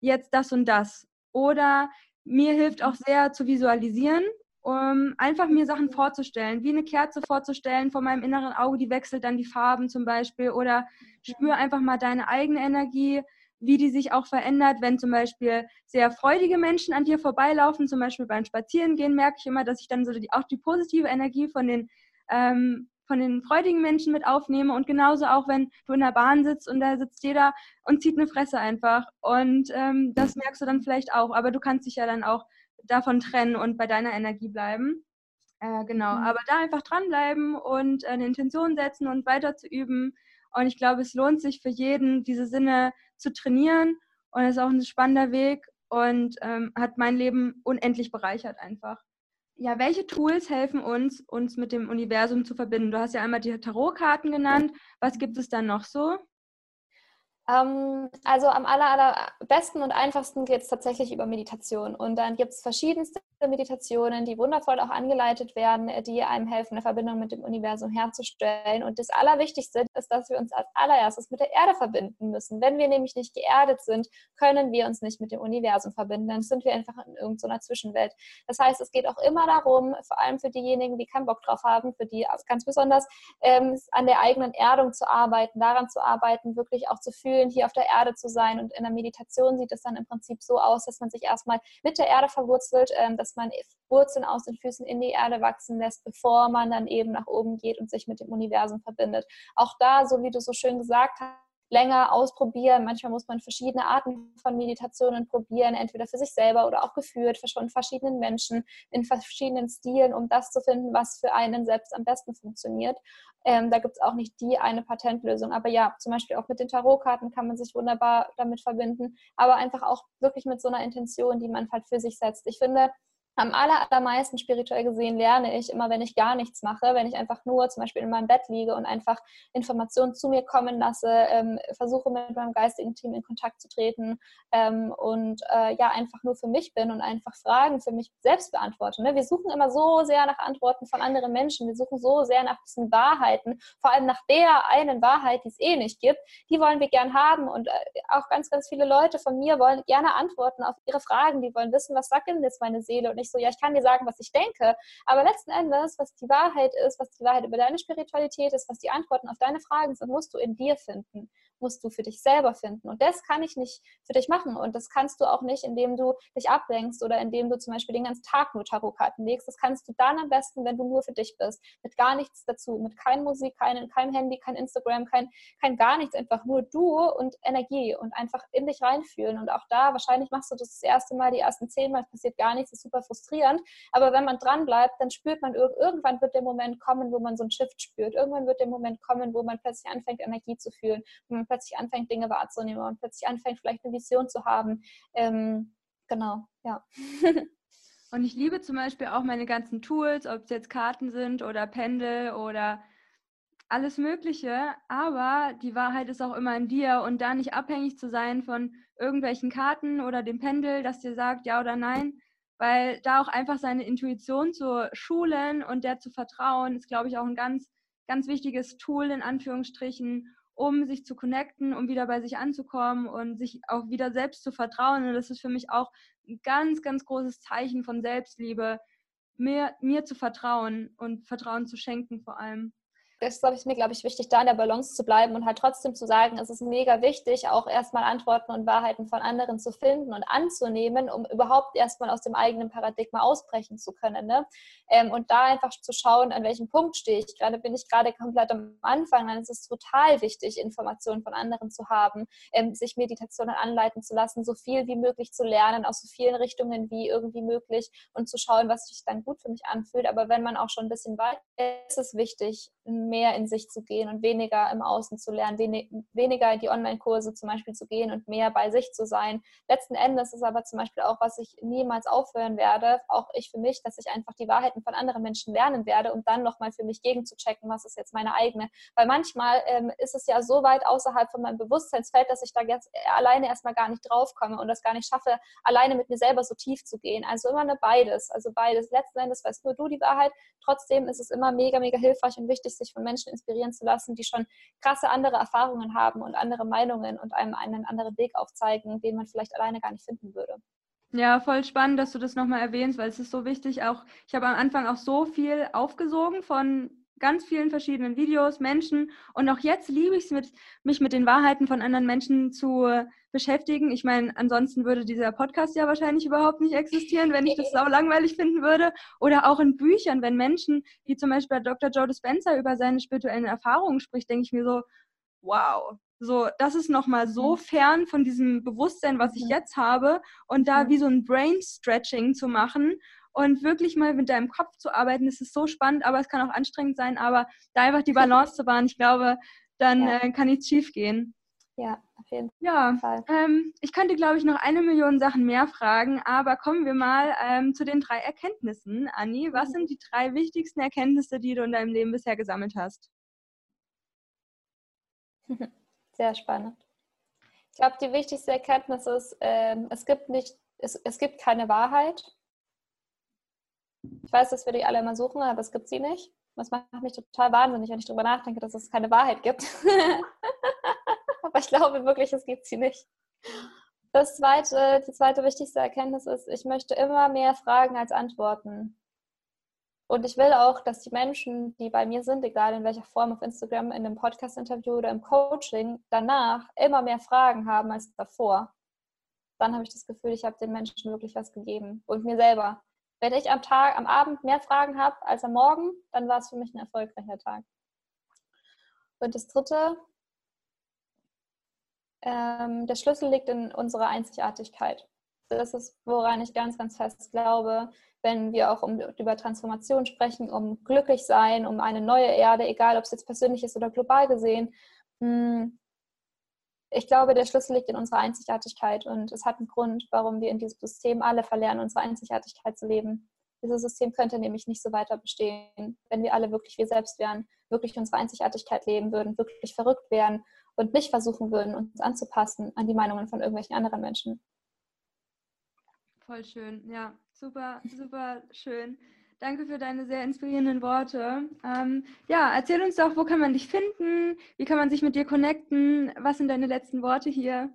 jetzt das und das. Oder mir hilft auch sehr zu visualisieren um einfach mir Sachen vorzustellen, wie eine Kerze vorzustellen vor meinem inneren Auge, die wechselt dann die Farben zum Beispiel oder spür einfach mal deine eigene Energie, wie die sich auch verändert, wenn zum Beispiel sehr freudige Menschen an dir vorbeilaufen, zum Beispiel beim Spazierengehen, merke ich immer, dass ich dann so die, auch die positive Energie von den ähm, von den freudigen Menschen mit aufnehme. Und genauso auch, wenn du in der Bahn sitzt und da sitzt jeder und zieht eine Fresse einfach. Und ähm, das merkst du dann vielleicht auch, aber du kannst dich ja dann auch davon trennen und bei deiner Energie bleiben. Äh, genau, mhm. aber da einfach dranbleiben und eine Intention setzen und weiter zu üben. Und ich glaube, es lohnt sich für jeden, diese Sinne zu trainieren und es ist auch ein spannender Weg und ähm, hat mein Leben unendlich bereichert einfach. Ja, welche Tools helfen uns, uns mit dem Universum zu verbinden? Du hast ja einmal die Tarotkarten genannt. Was gibt es dann noch so?
Ähm, also am aller, allerbesten und einfachsten geht es tatsächlich über Meditation. Und dann gibt es verschiedenste Meditationen, die wundervoll auch angeleitet werden, die einem helfen, eine Verbindung mit dem Universum herzustellen. Und das Allerwichtigste ist, dass wir uns als allererstes mit der Erde verbinden müssen. Wenn wir nämlich nicht geerdet sind, können wir uns nicht mit dem Universum verbinden. Dann sind wir einfach in irgendeiner Zwischenwelt. Das heißt, es geht auch immer darum, vor allem für diejenigen, die keinen Bock drauf haben, für die ganz besonders, ähm, an der eigenen Erdung zu arbeiten, daran zu arbeiten, wirklich auch zu fühlen, fühlen, hier auf der Erde zu sein. Und in der Meditation sieht es dann im Prinzip so aus, dass man sich erstmal mit der Erde verwurzelt, ähm, dass man Wurzeln aus den Füßen in die Erde wachsen lässt, bevor man dann eben nach oben geht und sich mit dem Universum verbindet. Auch da, so wie du so schön gesagt hast, länger ausprobieren. Manchmal muss man verschiedene Arten von Meditationen probieren, entweder für sich selber oder auch geführt von verschiedenen Menschen in verschiedenen Stilen, um das zu finden, was für einen selbst am besten funktioniert. Ähm, da gibt es auch nicht die eine Patentlösung. Aber ja, zum Beispiel auch mit den Tarotkarten kann man sich wunderbar damit verbinden, aber einfach auch wirklich mit so einer Intention, die man halt für sich setzt. Ich finde, am allermeisten spirituell gesehen lerne ich immer, wenn ich gar nichts mache, wenn ich einfach nur zum Beispiel in meinem Bett liege und einfach Informationen zu mir kommen lasse, ähm, versuche mit meinem geistigen Team in Kontakt zu treten ähm, und äh, ja, einfach nur für mich bin und einfach Fragen für mich selbst beantworte. Ne? Wir suchen immer so sehr nach Antworten von anderen Menschen, wir suchen so sehr nach diesen Wahrheiten, vor allem nach der einen Wahrheit, die es eh nicht gibt, die wollen wir gern haben und äh, auch ganz, ganz viele Leute von mir wollen gerne Antworten auf ihre Fragen, die wollen wissen, was sagt denn jetzt meine Seele und nicht so, ja, ich kann dir sagen, was ich denke, aber letzten Endes, was die Wahrheit ist, was die Wahrheit über deine Spiritualität ist, was die Antworten auf deine Fragen sind, musst du in dir finden musst du für dich selber finden. Und das kann ich nicht für dich machen. Und das kannst du auch nicht, indem du dich ablenkst oder indem du zum Beispiel den ganzen Tag nur Tarotkarten legst. Das kannst du dann am besten, wenn du nur für dich bist. Mit gar nichts dazu. Mit kein Musik, kein, kein Handy, kein Instagram, kein, kein gar nichts. Einfach nur du und Energie und einfach in dich reinfühlen. Und auch da, wahrscheinlich machst du das das erste Mal, die ersten zehn Mal passiert gar nichts, ist super frustrierend. Aber wenn man dran bleibt, dann spürt man, irgendwann wird der Moment kommen, wo man so ein Shift spürt. Irgendwann wird der Moment kommen, wo man plötzlich anfängt, Energie zu fühlen, wo man plötzlich anfängt, Dinge wahrzunehmen und plötzlich anfängt, vielleicht eine Vision zu haben. Ähm, genau, ja. (laughs)
und ich liebe zum Beispiel auch meine ganzen Tools, ob es jetzt Karten sind oder Pendel oder alles Mögliche, aber die Wahrheit ist auch immer in dir und da nicht abhängig zu sein von irgendwelchen Karten oder dem Pendel, das dir sagt ja oder nein, weil da auch einfach seine Intuition zu schulen und der zu vertrauen, ist, glaube ich, auch ein ganz, ganz wichtiges Tool in Anführungsstrichen, um sich zu connecten, um wieder bei sich anzukommen und sich auch wieder selbst zu vertrauen. Und das ist für mich auch ein ganz, ganz großes Zeichen von Selbstliebe, mir, mir zu vertrauen und Vertrauen zu schenken vor allem
das ist mir, glaube ich, wichtig, da in der Balance zu bleiben und halt trotzdem zu sagen, es ist mega wichtig, auch erstmal Antworten und Wahrheiten von anderen zu finden und anzunehmen, um überhaupt erstmal aus dem eigenen Paradigma ausbrechen zu können. Ne? Ähm, und da einfach zu schauen, an welchem Punkt stehe ich. Gerade bin ich gerade komplett am Anfang, dann ist es total wichtig, Informationen von anderen zu haben, ähm, sich Meditationen anleiten zu lassen, so viel wie möglich zu lernen, aus so vielen Richtungen wie irgendwie möglich und zu schauen, was sich dann gut für mich anfühlt. Aber wenn man auch schon ein bisschen weiß, ist es wichtig, mehr in sich zu gehen und weniger im Außen zu lernen, wenig, weniger in die Online-Kurse zum Beispiel zu gehen und mehr bei sich zu sein. Letzten Endes ist aber zum Beispiel auch, was ich niemals aufhören werde, auch ich für mich, dass ich einfach die Wahrheiten von anderen Menschen lernen werde, um dann nochmal für mich gegenzuchecken, was ist jetzt meine eigene. Weil manchmal ähm, ist es ja so weit außerhalb von meinem Bewusstseinsfeld, dass ich da jetzt alleine erstmal gar nicht draufkomme und das gar nicht schaffe, alleine mit mir selber so tief zu gehen. Also immer eine beides. Also beides. Letzten Endes weißt nur du die Wahrheit. Trotzdem ist es immer mega, mega hilfreich und wichtig, sich von Menschen inspirieren zu lassen, die schon krasse andere Erfahrungen haben und andere Meinungen und einem einen anderen Weg aufzeigen, den man vielleicht alleine gar nicht finden würde.
Ja, voll spannend, dass du das nochmal erwähnst, weil es ist so wichtig. Auch ich habe am Anfang auch so viel aufgesogen von ganz vielen verschiedenen Videos, Menschen und auch jetzt liebe ich es, mit, mich mit den Wahrheiten von anderen Menschen zu beschäftigen. Ich meine, ansonsten würde dieser Podcast ja wahrscheinlich überhaupt nicht existieren, wenn ich das sau langweilig finden würde. Oder auch in Büchern, wenn Menschen, wie zum Beispiel Dr. Joe Dispenza über seine spirituellen Erfahrungen spricht, denke ich mir so, wow, so, das ist nochmal so mhm. fern von diesem Bewusstsein, was ich jetzt habe. Und da wie so ein Brain-Stretching zu machen und wirklich mal mit deinem Kopf zu arbeiten, das ist so spannend, aber es kann auch anstrengend sein. Aber da einfach die (laughs) Balance zu wahren, ich glaube, dann ja. äh, kann nichts schief gehen.
Ja, auf jeden
ja, Fall. Ähm, ich könnte, glaube ich, noch eine Million Sachen mehr fragen, aber kommen wir mal ähm, zu den drei Erkenntnissen. Anni, was mhm. sind die drei wichtigsten Erkenntnisse, die du in deinem Leben bisher gesammelt hast? (laughs)
Sehr spannend. Ich glaube, die wichtigste Erkenntnis ist, ähm, es, gibt nicht, es, es gibt keine Wahrheit. Ich weiß, dass wir die alle immer suchen, aber es gibt sie nicht. Das macht mich total wahnsinnig, wenn ich darüber nachdenke, dass es keine Wahrheit gibt. (laughs) aber ich glaube wirklich, es gibt sie nicht. Das zweite, die zweite wichtigste Erkenntnis ist, ich möchte immer mehr Fragen als Antworten. Und ich will auch, dass die Menschen, die bei mir sind, egal in welcher Form, auf Instagram, in einem Podcast-Interview oder im Coaching, danach immer mehr Fragen haben als davor. Dann habe ich das Gefühl, ich habe den Menschen wirklich was gegeben und mir selber. Wenn ich am Tag, am Abend mehr Fragen habe als am Morgen, dann war es für mich ein erfolgreicher Tag. Und das Dritte, ähm, der Schlüssel liegt in unserer Einzigartigkeit. Das ist, woran ich ganz, ganz fest glaube wenn wir auch um, über Transformation sprechen, um glücklich sein, um eine neue Erde, egal ob es jetzt persönlich ist oder global gesehen. Hm, ich glaube, der Schlüssel liegt in unserer Einzigartigkeit und es hat einen Grund, warum wir in diesem System alle verlernen, unsere Einzigartigkeit zu leben. Dieses System könnte nämlich nicht so weiter bestehen, wenn wir alle wirklich wir selbst wären, wirklich unsere Einzigartigkeit leben würden, wirklich verrückt wären und nicht versuchen würden, uns anzupassen an die Meinungen von irgendwelchen anderen Menschen.
Voll schön, ja super, super schön. Danke für deine sehr inspirierenden Worte. Ähm, ja, erzähl uns doch, wo kann man dich finden? Wie kann man sich mit dir connecten? Was sind deine letzten Worte hier?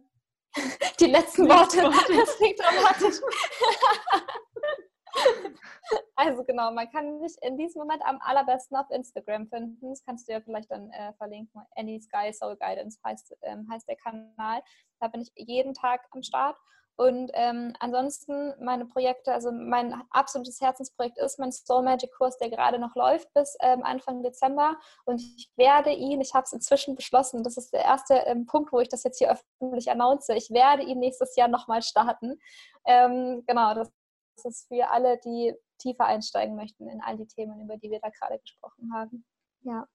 (laughs)
Die letzten Worte, Worte. das klingt dramatisch. (laughs) (laughs) also genau, man kann mich in diesem Moment am allerbesten auf Instagram finden. Das kannst du ja vielleicht dann äh, verlinken. Any Sky Soul Guidance heißt, ähm, heißt der Kanal. Da bin ich jeden Tag am Start. Und ähm, ansonsten meine Projekte, also mein absolutes Herzensprojekt ist mein Soul Magic Kurs, der gerade noch läuft bis ähm, Anfang Dezember. Und ich werde ihn, ich habe es inzwischen beschlossen, das ist der erste ähm, Punkt, wo ich das jetzt hier öffentlich announce, ich werde ihn nächstes Jahr nochmal starten. Ähm, genau, das, ist für alle, die tiefer einsteigen möchten in all die Themen, über die wir da gerade gesprochen haben. Ja.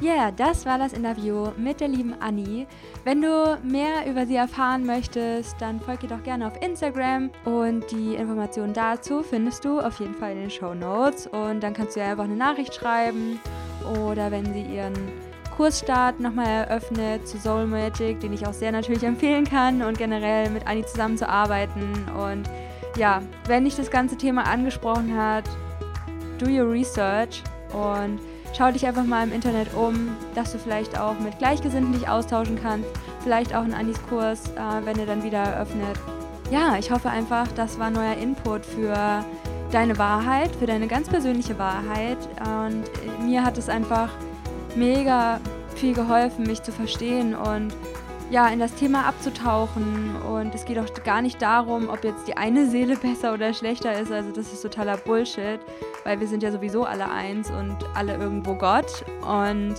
Ja, (laughs) yeah, das war das Interview mit der lieben Anni. Wenn du mehr über sie erfahren möchtest, dann folge ihr doch gerne auf Instagram und die Informationen dazu findest du auf jeden Fall in den Show Notes und dann kannst du ihr einfach eine Nachricht schreiben oder wenn sie ihren Kursstart nochmal eröffnet zu Soul Magic, den ich auch sehr natürlich empfehlen kann und generell mit Anni zusammenzuarbeiten und ja, wenn dich das ganze Thema angesprochen hat, do your research und schau dich einfach mal im Internet um, dass du vielleicht auch mit Gleichgesinnten dich austauschen kannst. Vielleicht auch in Anis Kurs, äh, wenn er dann wieder eröffnet. Ja, ich hoffe einfach, das war neuer Input für deine Wahrheit, für deine ganz persönliche Wahrheit. Und mir hat es einfach mega viel geholfen, mich zu verstehen und ja, in das Thema abzutauchen. Und es geht auch gar nicht darum, ob jetzt die eine Seele (laughs) besser oder schlechter ist. Also das ist totaler Bullshit, weil wir sind ja sowieso alle eins und alle irgendwo Gott. Und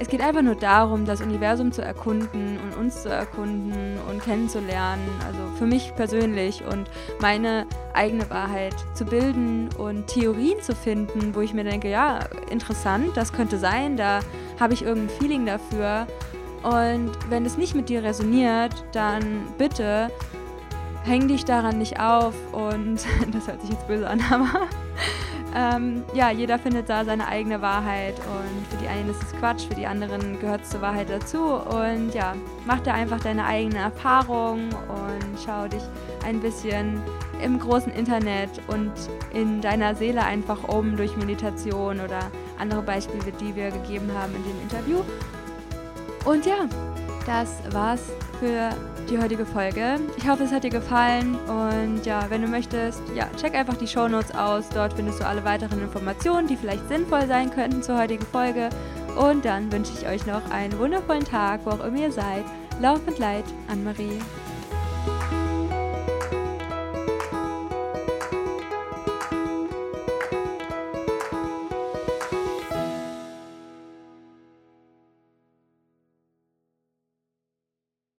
es geht einfach nur darum, das Universum zu erkunden und uns zu erkunden und kennenzulernen. Also für mich persönlich und meine eigene Wahrheit zu bilden und Theorien zu finden, wo ich mir denke, ja, interessant, das könnte sein, da habe ich irgendein Feeling dafür. Und wenn es nicht mit dir resoniert, dann bitte häng dich daran nicht auf und (laughs) das hört sich jetzt böse an, aber ähm, ja, jeder findet da seine eigene Wahrheit und für die einen ist es Quatsch, für die anderen gehört es zur Wahrheit dazu. Und ja, mach da einfach deine eigene Erfahrung und schau dich ein bisschen im großen Internet und in deiner Seele einfach um durch Meditation oder andere Beispiele, die wir gegeben haben in dem Interview. Und ja, das war's für die heutige Folge. Ich hoffe, es hat dir gefallen und ja, wenn du möchtest, ja, check einfach die Show Notes aus. Dort findest du alle weiteren Informationen, die vielleicht sinnvoll sein könnten zur heutigen Folge. Und dann wünsche ich euch noch einen wundervollen Tag, wo auch immer ihr seid. Love and Light, Anne-Marie.